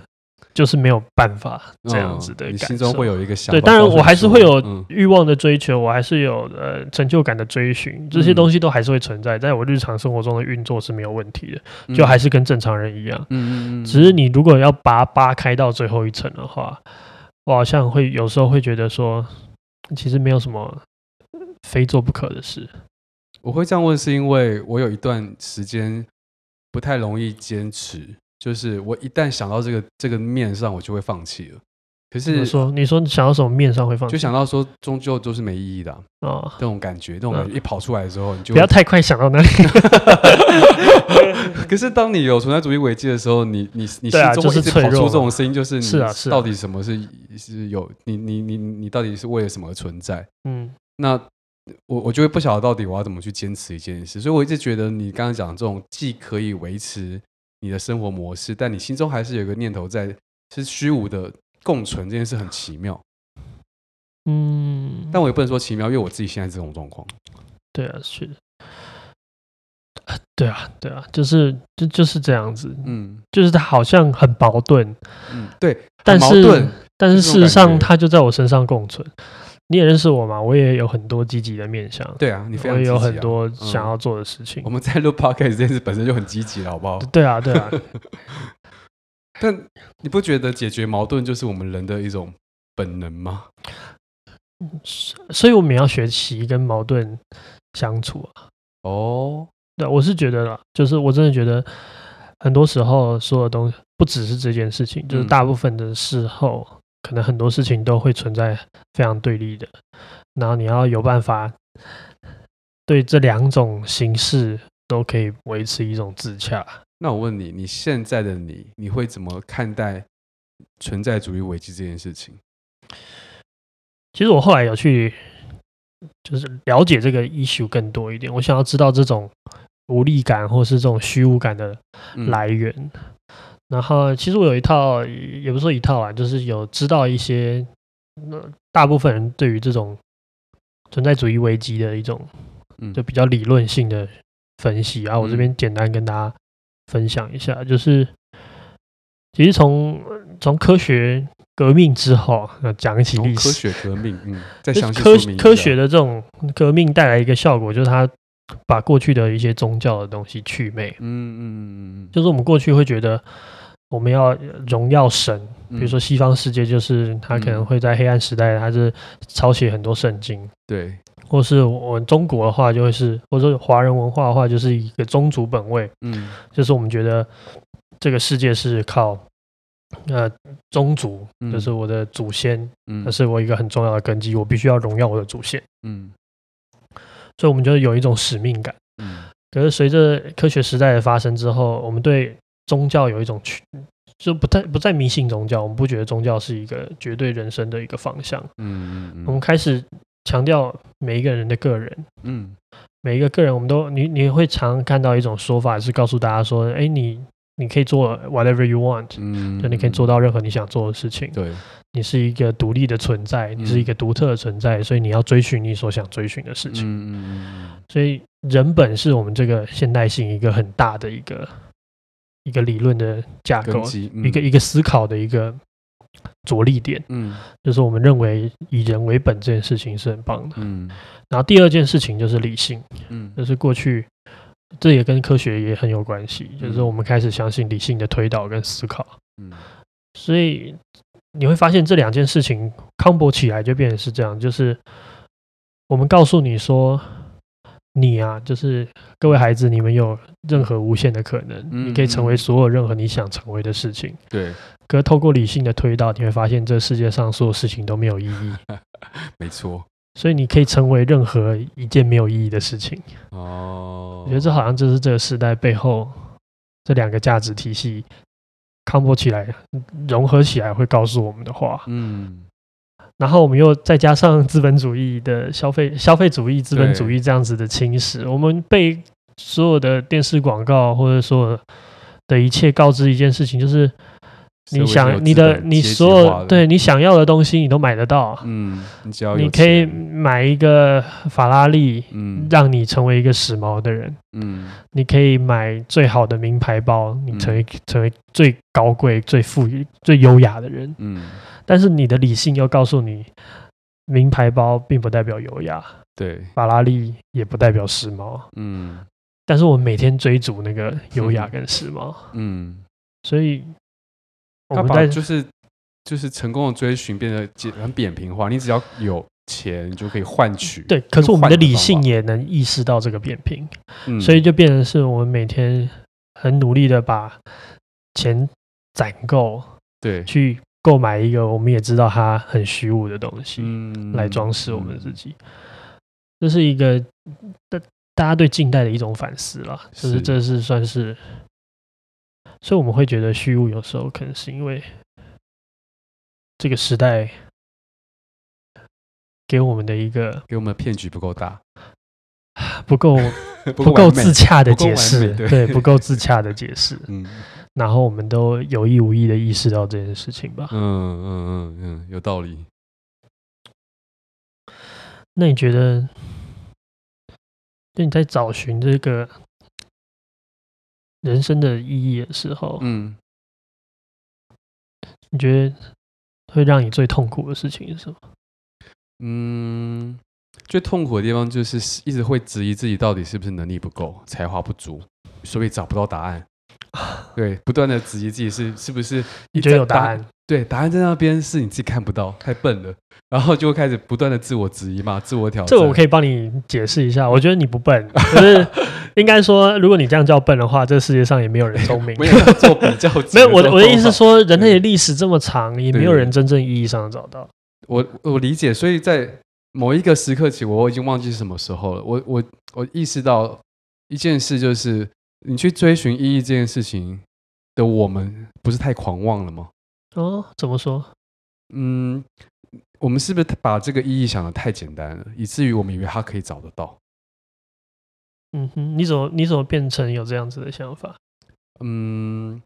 就是没有办法这样子的感觉，嗯，你心中会有一个想。对，当然我还是会有欲望的追求，嗯、我还是有呃成就感的追寻，这些东西都还是会存在，在我日常生活中的运作是没有问题的，嗯、就还是跟正常人一样。嗯嗯嗯。只是你如果要把它扒开到最后一层的话，我好像会有时候会觉得说，其实没有什么非做不可的事。我会这样问，是因为我有一段时间不太容易坚持。就是我一旦想到这个这个面上，我就会放弃了。可是说，你说你想到什么面上会放？就想到说，终究都是没意义的啊，哦，这种感觉，这种感觉一跑出来的时候，你就不要太快想到那里。[LAUGHS] 可是当你有存在主义危机的时候，你你你心中会一直跑出这种声音，就是你是啊，是到底什么是是有你你你你到底是为了什么而存在？嗯，那我我就会不晓得到底我要怎么去坚持一件事，所以我一直觉得你刚刚讲的这种既可以维持。你的生活模式，但你心中还是有一个念头在，是虚无的共存这件事很奇妙。嗯，但我也不能说奇妙，因为我自己现在这种状况。对啊，是的。对啊，对啊，就是就就是这样子。嗯，就是他好像很矛盾。嗯，对，但是但是事实上，他就在我身上共存。你也认识我嘛？我也有很多积极的面向。对啊，你非常、啊、我也有很多想要做的事情。嗯、我们在录 podcast 这件事本身就很积极了，好不好？对啊，对啊。[LAUGHS] 但你不觉得解决矛盾就是我们人的一种本能吗？所以我们要学习跟矛盾相处啊。哦，对，我是觉得啦，就是我真的觉得很多时候所有东西不只是这件事情，就是大部分的时候。嗯可能很多事情都会存在非常对立的，然后你要有办法对这两种形式都可以维持一种自洽。那我问你，你现在的你，你会怎么看待存在主义危机这件事情？其实我后来有去，就是了解这个 issue 更多一点，我想要知道这种无力感或是这种虚无感的来源。嗯然后，其实我有一套，也不是说一套啊，就是有知道一些，那大部分人对于这种存在主义危机的一种，就比较理论性的分析啊。我这边简单跟大家分享一下，就是其实从从科学革命之后，讲起历史，科学革命，嗯，在科科学的这种革命带来一个效果，就是它把过去的一些宗教的东西祛魅。嗯嗯嗯嗯，就是我们过去会觉得。我们要荣耀神，比如说西方世界，就是他可能会在黑暗时代，他是抄写很多圣经，对，或是我们中国的话，就会是，或者说华人文化的话，就是一个宗族本位，嗯，就是我们觉得这个世界是靠呃宗族，就是我的祖先，嗯，那是我一个很重要的根基，我必须要荣耀我的祖先，嗯，所以我们就有一种使命感，嗯，可是随着科学时代的发生之后，我们对宗教有一种去，就不太不再迷信宗教，我们不觉得宗教是一个绝对人生的一个方向。嗯，嗯，嗯，我们开始强调每一个人的个人。嗯，每一个个人，我们都你你会常看到一种说法，是告诉大家说，哎，你你可以做 whatever you want，嗯，就你可以做到任何你想做的事情。对，你是一个独立的存在，你是一个独特的存在，所以你要追寻你所想追寻的事情。嗯嗯嗯。所以人本是我们这个现代性一个很大的一个。一个理论的架构，嗯、一个一个思考的一个着力点，嗯，就是我们认为以人为本这件事情是很棒的，嗯，然后第二件事情就是理性，嗯，就是过去这也跟科学也很有关系，就是我们开始相信理性的推导跟思考，嗯，所以你会发现这两件事情 combo 起来就变成是这样，就是我们告诉你说。你啊，就是各位孩子，你们有任何无限的可能，嗯、你可以成为所有任何你想成为的事情。对，可是透过理性的推导，你会发现这世界上所有事情都没有意义。[LAUGHS] 没错，所以你可以成为任何一件没有意义的事情。哦，我觉得这好像就是这个时代背后这两个价值体系 combo 起来、融合起来会告诉我们的话。嗯。然后我们又再加上资本主义的消费、消费主义、资本主义这样子的侵蚀，我们被所有的电视广告或者说的一切告知一件事情，就是你想你的你所有对你想要的东西，你都买得到。嗯，你只要你可以买一个法拉利，嗯，让你成为一个时髦的人。嗯，你可以买最好的名牌包，你成为成为最高贵、最富裕、最优雅的人。嗯。但是你的理性又告诉你，名牌包并不代表优雅，对，法拉利也不代表时髦，嗯。但是我们每天追逐那个优雅跟时髦，嗯。所以我们在就是就是成功的追寻变得很扁平化，你只要有钱就可以换取。对，可是我们的理性也能意识到这个扁平，嗯。所以就变成是我们每天很努力的把钱攒够，对，去。购买一个我们也知道它很虚无的东西，来装饰我们自己，这是一个大大家对近代的一种反思了，就是这是算是，所以我们会觉得虚无有时候可能是因为这个时代给我们的一个给我们的骗局不够大，不够 [LAUGHS] 不够自洽的解释，对，不够自洽的解释，[LAUGHS] 嗯。然后我们都有意无意的意识到这件事情吧。嗯嗯嗯嗯，有道理。那你觉得，那你在找寻这个人生的意义的时候，嗯，你觉得会让你最痛苦的事情是什么？嗯，最痛苦的地方就是一直会质疑自己到底是不是能力不够、才华不足，所以找不到答案。[LAUGHS] 对，不断的质疑自己是是不是你觉得有答案？对，答案在那边，是你自己看不到，太笨了，然后就会开始不断的自我质疑嘛，自我挑战。这个我可以帮你解释一下，我觉得你不笨，可是 [LAUGHS] 应该说，如果你这样叫笨的话，这个世界上也没有人聪明。[LAUGHS] 没有做比较，没有我的我的意思是说，人类的历史这么长，也没有人真正意义上的找到。我我理解，所以在某一个时刻起，我已经忘记是什么时候了。我我我意识到一件事，就是。你去追寻意义这件事情的我们，不是太狂妄了吗？哦，怎么说？嗯，我们是不是把这个意义想的太简单了，以至于我们以为它可以找得到？嗯哼，你怎么你怎么变成有这样子的想法？嗯，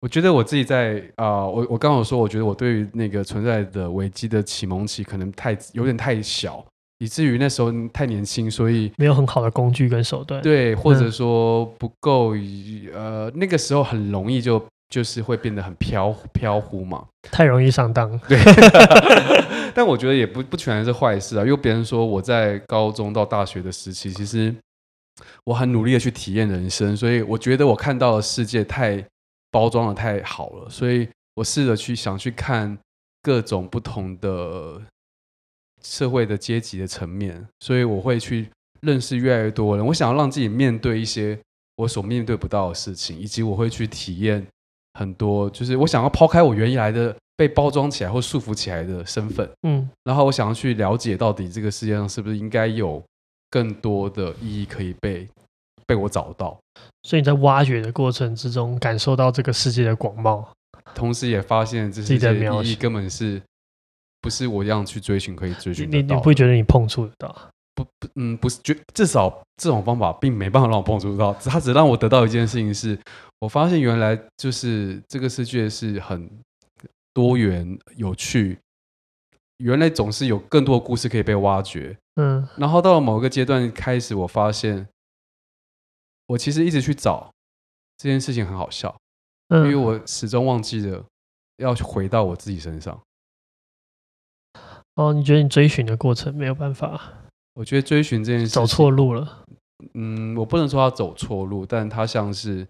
我觉得我自己在啊、呃，我我刚刚有说，我觉得我对于那个存在的危机的启蒙期可能太有点太小。以至于那时候太年轻，所以没有很好的工具跟手段。对，或者说不够，呃，那个时候很容易就就是会变得很飘飘忽嘛，太容易上当。对，[LAUGHS] 但我觉得也不不全然是坏事啊，因为别人说我在高中到大学的时期，其实我很努力的去体验人生，所以我觉得我看到的世界太包装的太好了，所以我试着去想去看各种不同的。社会的阶级的层面，所以我会去认识越来越多人。我想要让自己面对一些我所面对不到的事情，以及我会去体验很多，就是我想要抛开我原来的被包装起来或束缚起来的身份，嗯，然后我想要去了解到底这个世界上是不是应该有更多的意义可以被被我找到。所以你在挖掘的过程之中，感受到这个世界的广袤，同时也发现这世界的意义根本是。不是我这样去追寻可以追寻你，你不会觉得你碰触得到？不不，嗯，不是，觉至少这种方法并没办法让我碰触得到。它只让我得到一件事情是，我发现原来就是这个世界是很多元有趣，原来总是有更多的故事可以被挖掘。嗯，然后到了某个阶段开始，我发现我其实一直去找这件事情很好笑，因为我始终忘记了。要回到我自己身上。哦，你觉得你追寻的过程没有办法？我觉得追寻这件事走错路了。嗯，我不能说他走错路，但他像是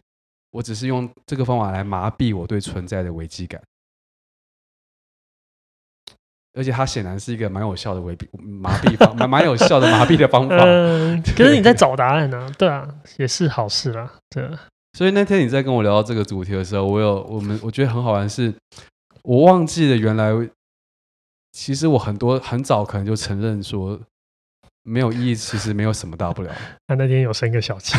我只是用这个方法来麻痹我对存在的危机感。而且它显然是一个蛮有效的麻痹麻痹方，[LAUGHS] 蛮蛮有效的麻痹的方法。嗯，可是你在找答案呢？啊？对啊，也是好事啦。对啊。所以那天你在跟我聊到这个主题的时候，我有我们我觉得很好玩是，是我忘记了原来其实我很多很早可能就承认说。没有意义，其实没有什么大不了。他那天有生个小气，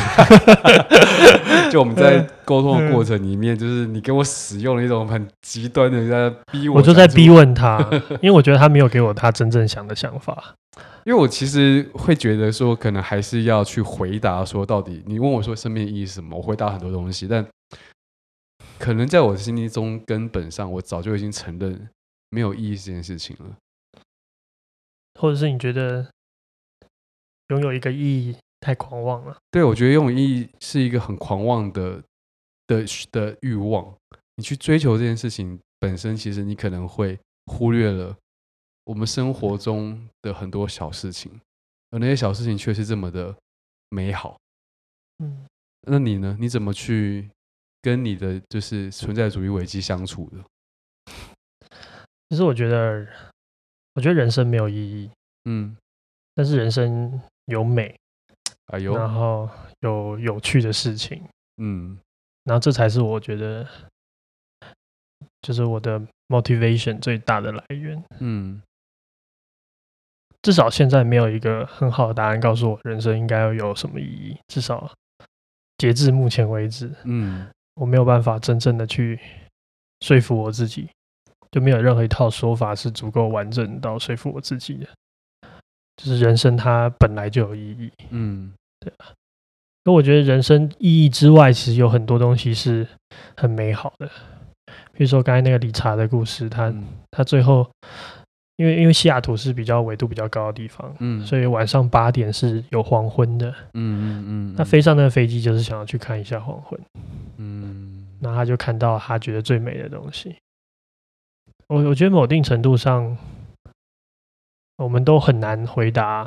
[LAUGHS] 就我们在沟通的过程里面，就是你给我使用了一种很极端的在逼我，我就在逼问他，[LAUGHS] 因为我觉得他没有给我他真正想的想法。因为我其实会觉得说，可能还是要去回答说，到底你问我说生命意义是什么，我回答很多东西，但可能在我的心中，根本上我早就已经承认没有意义这件事情了，或者是你觉得？拥有一个意义太狂妄了。对，我觉得拥有意义是一个很狂妄的的的欲望。你去追求这件事情本身，其实你可能会忽略了我们生活中的很多小事情，而那些小事情却是这么的美好。嗯，那你呢？你怎么去跟你的就是存在主义危机相处的？其实我觉得，我觉得人生没有意义。嗯，但是人生。有美，哎呦，然后有有趣的事情，嗯，然后这才是我觉得，就是我的 motivation 最大的来源，嗯，至少现在没有一个很好的答案告诉我人生应该要有什么意义，至少截至目前为止，嗯，我没有办法真正的去说服我自己，就没有任何一套说法是足够完整到说服我自己的。就是人生它本来就有意义，嗯，对吧？那我觉得人生意义之外，其实有很多东西是很美好的。比如说刚才那个理查的故事，他他最后，因为因为西雅图是比较纬度比较高的地方，嗯，所以晚上八点是有黄昏的，嗯嗯嗯。他飞上那个飞机就是想要去看一下黄昏，嗯，那他就看到他觉得最美的东西。我我觉得某定程度上。我们都很难回答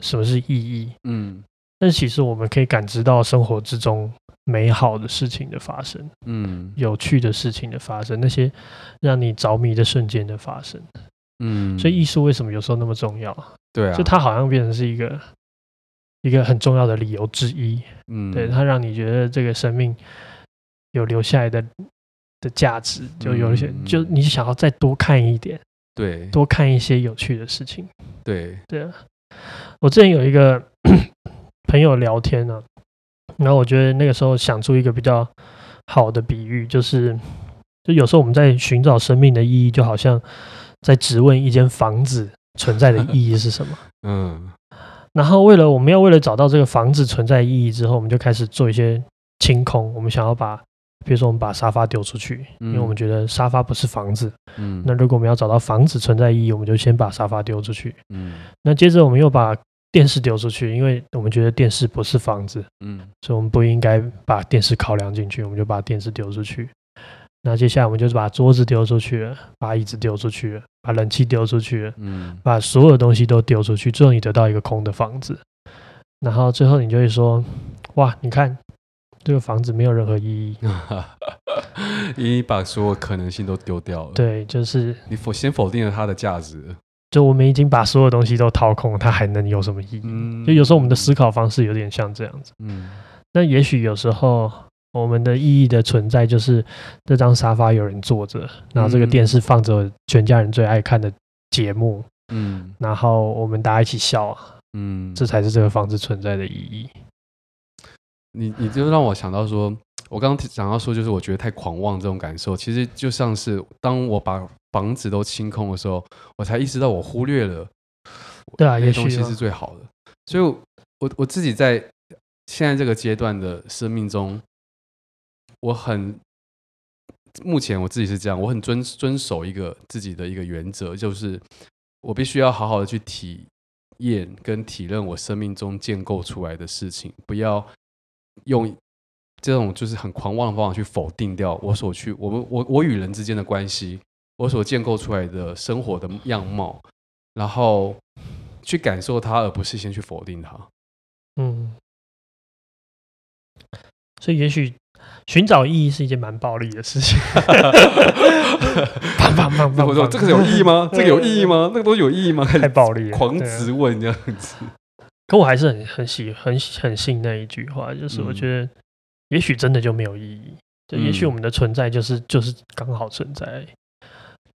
什么是意义，嗯，但是其实我们可以感知到生活之中美好的事情的发生，嗯，有趣的事情的发生，那些让你着迷的瞬间的发生，嗯，所以艺术为什么有时候那么重要？对啊，就它好像变成是一个一个很重要的理由之一，嗯，对，它让你觉得这个生命有留下来的的价值，就有一些，就你想要再多看一点。对，多看一些有趣的事情。对对啊，我之前有一个 [CLEARS THROAT] 朋友聊天呢、啊，然后我觉得那个时候想出一个比较好的比喻，就是就有时候我们在寻找生命的意义，就好像在质问一间房子存在的意义是什么。[LAUGHS] 嗯，然后为了我们要为了找到这个房子存在意义之后，我们就开始做一些清空，我们想要把。比如说，我们把沙发丢出去，因为我们觉得沙发不是房子。嗯，那如果我们要找到房子存在意义，我们就先把沙发丢出去。嗯，那接着我们又把电视丢出去，因为我们觉得电视不是房子。嗯，所以我们不应该把电视考量进去，我们就把电视丢出去。那接下来我们就是把桌子丢出去了，把椅子丢出去了，把冷气丢出去了。嗯，把所有东西都丢出去，最后你得到一个空的房子。然后最后你就会说：“哇，你看。”这个房子没有任何意义，[LAUGHS] 你把所有可能性都丢掉了。对，就是你否先否定了它的价值。就我们已经把所有东西都掏空，它还能有什么意义？嗯，就有时候我们的思考方式有点像这样子。嗯，那也许有时候我们的意义的存在就是这张沙发有人坐着，然后这个电视放着全家人最爱看的节目。嗯，然后我们大家一起笑。嗯，这才是这个房子存在的意义。你你就让我想到说，我刚刚想到说，就是我觉得太狂妄这种感受，其实就像是当我把房子都清空的时候，我才意识到我忽略了，对啊，那些东西是最好的。所以我，我我自己在现在这个阶段的生命中，我很目前我自己是这样，我很遵遵守一个自己的一个原则，就是我必须要好好的去体验跟体认我生命中建构出来的事情，不要。用这种就是很狂妄的方法去否定掉我所去我们我我与人之间的关系，我所建构出来的生活的样貌，然后去感受它，而不是先去否定它。嗯，所以也许。寻找意义是一件蛮暴力的事情。[LAUGHS] 砰砰砰砰！我说这个有意义吗？这个有意义吗？[LAUGHS] 那个东西有意义吗？太暴力了，狂质问这样子。可我还是很很喜很很信那一句话，就是我觉得也许真的就没有意义，就也许我们的存在就是就是刚好存在。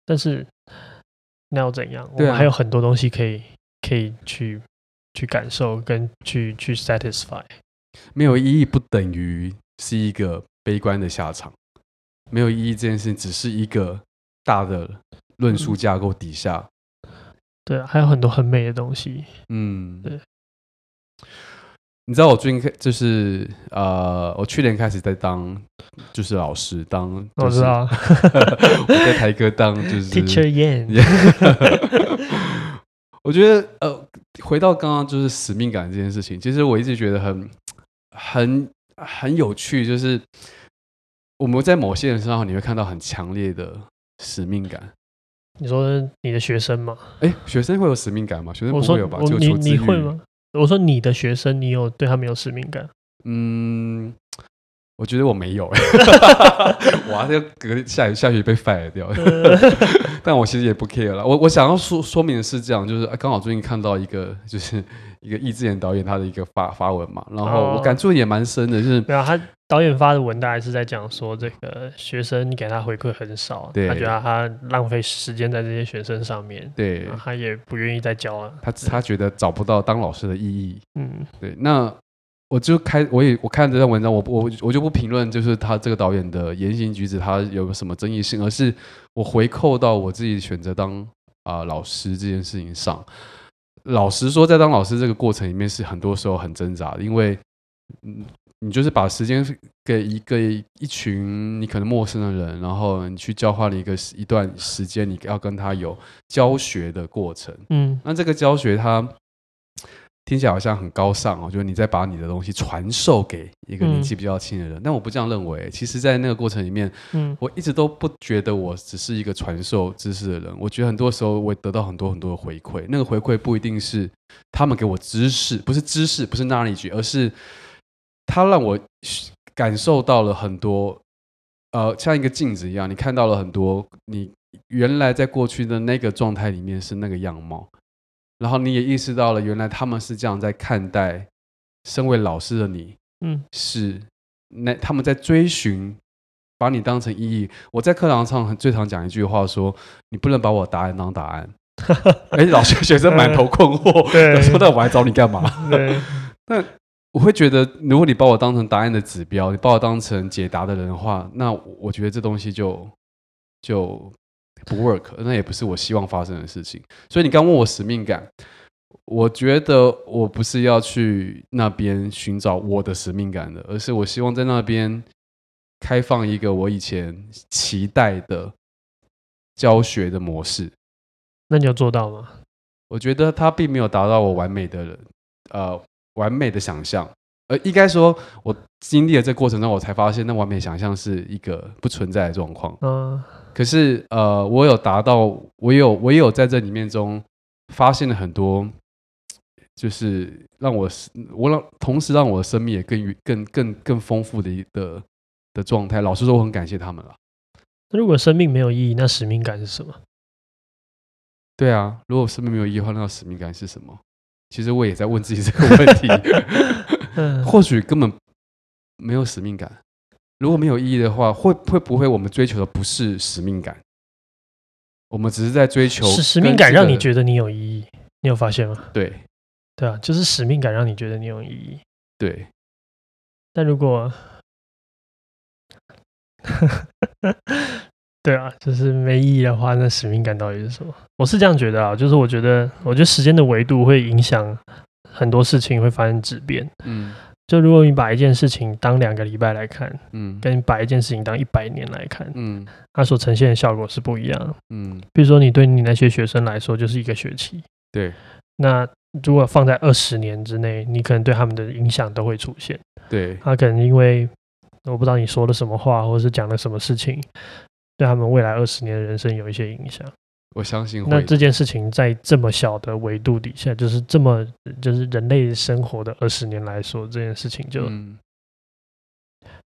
但是那又怎样？我们还有很多东西可以可以去去感受跟去去 satisfy。没有意义不等于是一个。悲观的下场，没有意义。这件事情只是一个大的论述架构底下，嗯、对，还有很多很美的东西。嗯，对。你知道我最近就是呃，我去年开始在当就是老师，当、就是、我知道，[LAUGHS] 我在台科当就是 Teacher Yan。[LAUGHS] 我觉得呃，回到刚刚就是使命感这件事情，其实我一直觉得很很很有趣，就是。我们在某些人身上，你会看到很强烈的使命感。你说你的学生吗？哎，学生会有使命感吗？学生不会有吧？就你你会吗？我说你的学生，你有对他们有使命感？嗯，我觉得我没有。[LAUGHS] 哎，我还要隔下下学期被 fire 掉。[LAUGHS] 但我其实也不 care 了。我我想要说说明的是这样，就是刚好最近看到一个，就是一个易智言导演他的一个发发文嘛，然后我感触也蛮深的，就是没有他。导演发的文大概是在讲说，这个学生你给他回馈很少，对他觉得他浪费时间在这些学生上面，对，他也不愿意再教了。他他觉得找不到当老师的意义。嗯，对。那我就开，我也我看这篇文章，我我我就不评论，就是他这个导演的言行举止，他有个什么争议性，而是我回扣到我自己选择当啊、呃、老师这件事情上。老实说，在当老师这个过程里面，是很多时候很挣扎的，因为嗯。你就是把时间给一个一群你可能陌生的人，然后你去交换了一个一段时间，你要跟他有教学的过程。嗯，那这个教学它听起来好像很高尚哦，就是你在把你的东西传授给一个年纪比较轻的人。嗯，但我不这样认为，其实，在那个过程里面，嗯，我一直都不觉得我只是一个传授知识的人。我觉得很多时候我会得到很多很多的回馈，那个回馈不一定是他们给我知识，不是知识，不是 knowledge，而是。他让我感受到了很多，呃，像一个镜子一样，你看到了很多你原来在过去的那个状态里面是那个样貌，然后你也意识到了原来他们是这样在看待身为老师的你，嗯，是那他们在追寻把你当成意义。我在课堂上最常讲一句话说：你不能把我答案当答案。[LAUGHS] 哎，老师学生满头困惑，[LAUGHS] 对，说那我还找你干嘛？对，[LAUGHS] 那。我会觉得，如果你把我当成答案的指标，你把我当成解答的人的话，那我觉得这东西就就不 work，那也不是我希望发生的事情。所以你刚问我使命感，我觉得我不是要去那边寻找我的使命感的，而是我希望在那边开放一个我以前期待的教学的模式。那你有做到吗？我觉得他并没有达到我完美的人，呃。完美的想象，呃，应该说，我经历了这过程中，我才发现，那完美想象是一个不存在的状况。嗯，可是，呃，我有达到，我有，我也有在这里面中发现了很多，就是让我，我让同时让我的生命也更更更更丰富的一个的状态。老实说，我很感谢他们了。那如果生命没有意义，那使命感是什么？对啊，如果生命没有意义的话，那使命感是什么？其实我也在问自己这个问题，[LAUGHS] [LAUGHS] 或许根本没有使命感。如果没有意义的话，会会不会我们追求的不是使命感？我们只是在追求使使命感，让你觉得你有意义。你有发现吗？对，对啊，就是使命感让你觉得你有意义。对，但如果 [LAUGHS] 对啊，就是没意义的话，那使命感到底是什么？我是这样觉得啊，就是我觉得，我觉得时间的维度会影响很多事情会发生质变。嗯，就如果你把一件事情当两个礼拜来看，嗯，跟你把一件事情当一百年来看，嗯，它所呈现的效果是不一样。嗯，比如说你对你那些学生来说就是一个学期，对，那如果放在二十年之内，你可能对他们的影响都会出现。对，他可能因为。我不知道你说了什么话，或者是讲了什么事情，对他们未来二十年的人生有一些影响。我相信。那这件事情在这么小的维度底下，就是这么就是人类生活的二十年来说，这件事情就、嗯、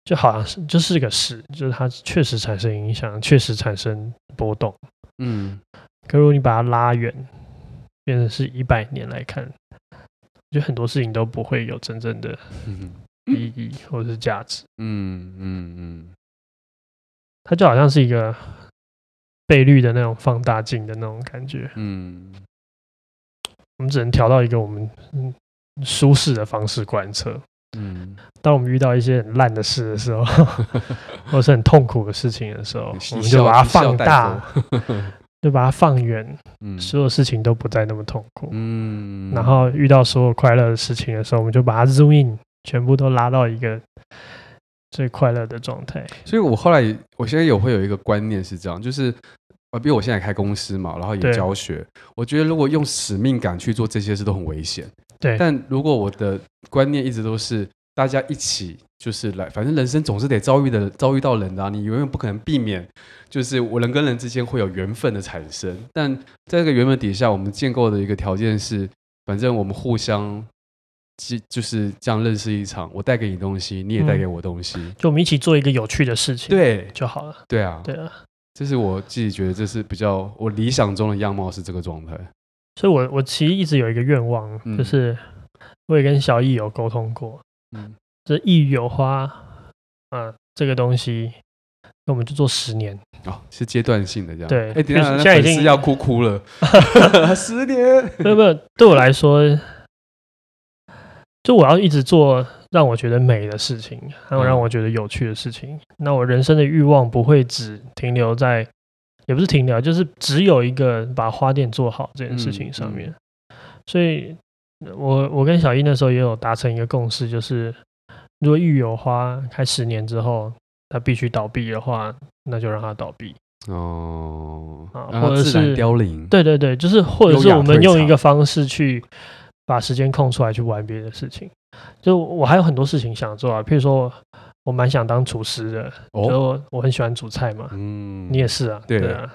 就好像是就是个事，就是它确实产生影响，确实产生波动。嗯。可如果你把它拉远，变成是一百年来看，就很多事情都不会有真正的意义或者是价值。嗯嗯嗯，它就好像是一个倍率的那种放大镜的那种感觉。嗯，我们只能调到一个我们舒适的方式观测。嗯，当我们遇到一些很烂的事的时候，[LAUGHS] 或是很痛苦的事情的时候，我们就把它放大。就把它放远，[LAUGHS] 嗯，所有事情都不再那么痛苦，嗯，然后遇到所有快乐的事情的时候，我们就把它 zoom in，全部都拉到一个最快乐的状态。所以我后来，我现在有会有一个观念是这样，就是呃，比如我现在开公司嘛，然后也教学，我觉得如果用使命感去做这些事都很危险，对。但如果我的观念一直都是大家一起。就是来，反正人生总是得遭遇的，遭遇到人的啊，你永远不可能避免，就是我人跟人之间会有缘分的产生。但在这个缘分底下，我们建构的一个条件是，反正我们互相，就是这样认识一场。我带给你东西，你也带给我东西，就我们一起做一个有趣的事情，对就好了。对啊，对啊，这是我自己觉得这是比较我理想中的样貌是这个状态。所以我我其实一直有一个愿望，嗯、就是我也跟小易有沟通过，嗯。这异域有花，啊，这个东西，那我们就做十年哦，是阶段性的这样。对，哎，等下现在已经要哭哭了，[LAUGHS] 十年。没有没有，对我来说，就我要一直做让我觉得美的事情，还有让我觉得有趣的事情。嗯、那我人生的欲望不会只停留在，也不是停留，就是只有一个把花店做好这件事情上面。所以我我跟小英那时候也有达成一个共识，就是。如果异域有花开十年之后，它必须倒闭的话，那就让它倒闭哦，啊，或者是凋零。对对对，就是或者是我们用一个方式去把时间空出来去玩别的事情。就我还有很多事情想做啊，譬如说。我蛮想当厨师的，哦、就我，我很喜欢煮菜嘛。嗯，你也是啊，对，啊。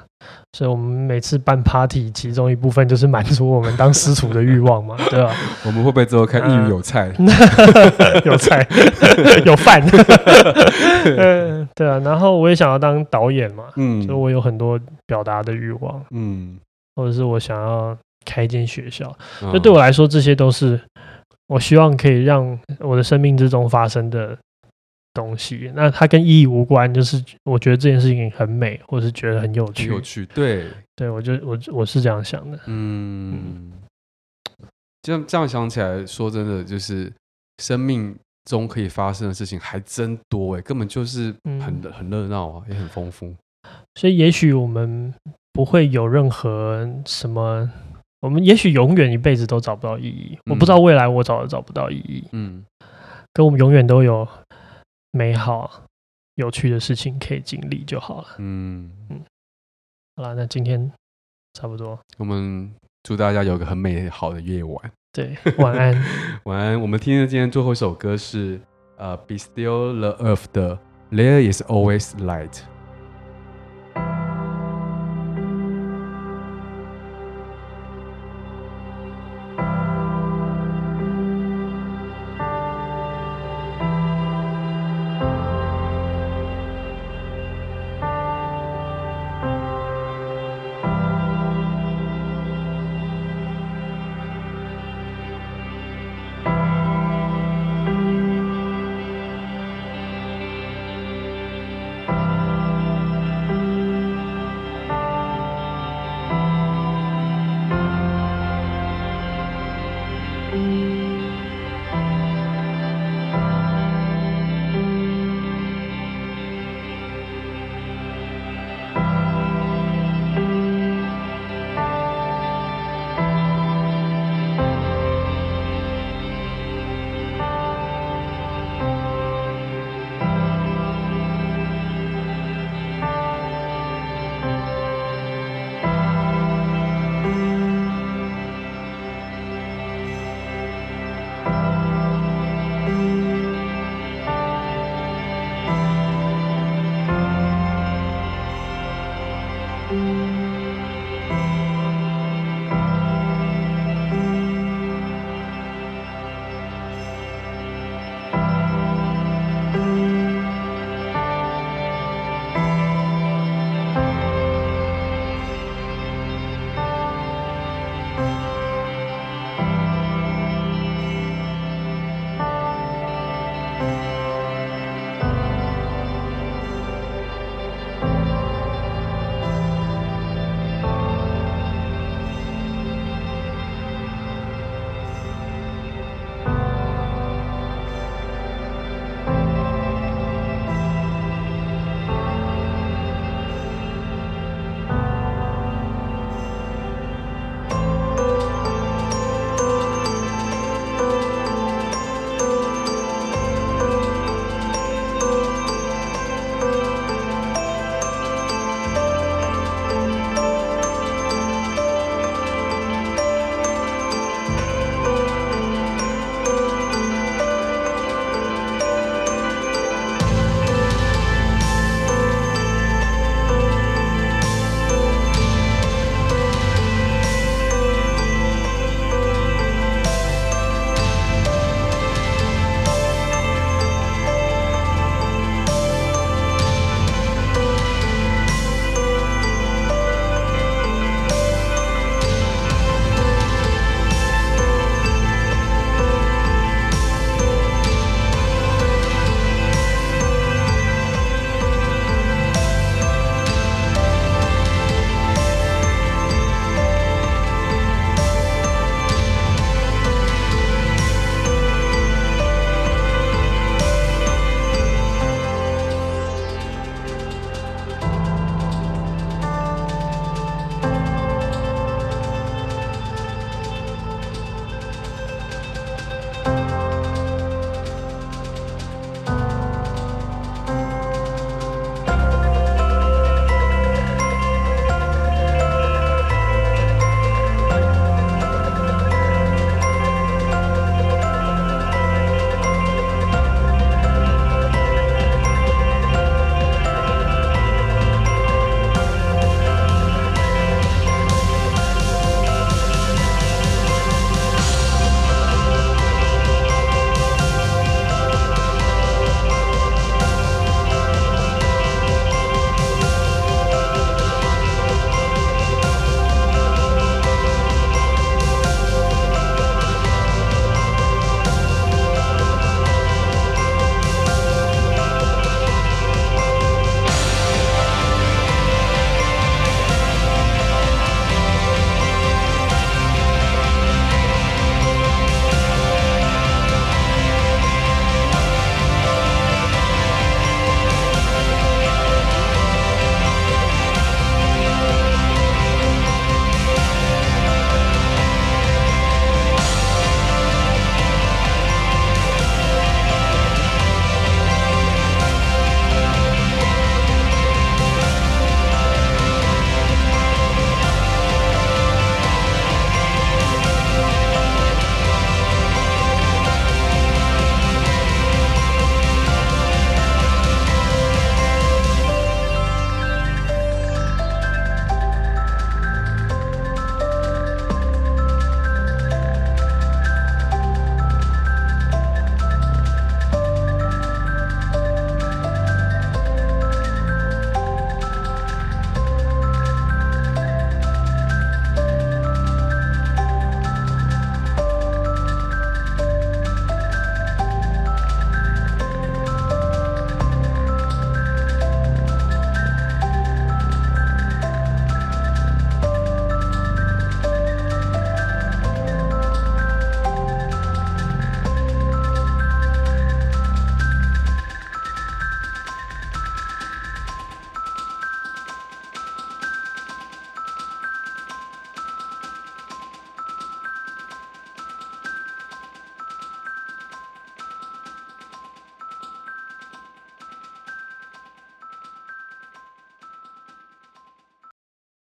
所以，我们每次办 party，其中一部分就是满足我们当私厨的欲望嘛，对吧、啊？[LAUGHS] 我们会不会之后看异域有菜？[LAUGHS] 有菜，[LAUGHS] 有饭。嗯，对啊。然后我也想要当导演嘛，嗯，所以我有很多表达的欲望，嗯，或者是我想要开一间学校。就对我来说，这些都是我希望可以让我的生命之中发生的。东西，那它跟意义无关，就是我觉得这件事情很美，或是觉得很有趣。有趣，对，对我就我我是这样想的。嗯，嗯这样这样想起来，说真的，就是生命中可以发生的事情还真多哎，根本就是很、嗯、很热闹啊，也很丰富。所以，也许我们不会有任何什么，我们也许永远一辈子都找不到意义。嗯、我不知道未来我找都找不到意义。嗯，可我们永远都有。美好、有趣的事情可以经历就好了。嗯嗯，好了，那今天差不多。我们祝大家有个很美好的夜晚。对，晚安，[LAUGHS] 晚安。我们听的今天最后一首歌是呃，Be Still the Earth 的 There Is Always Light。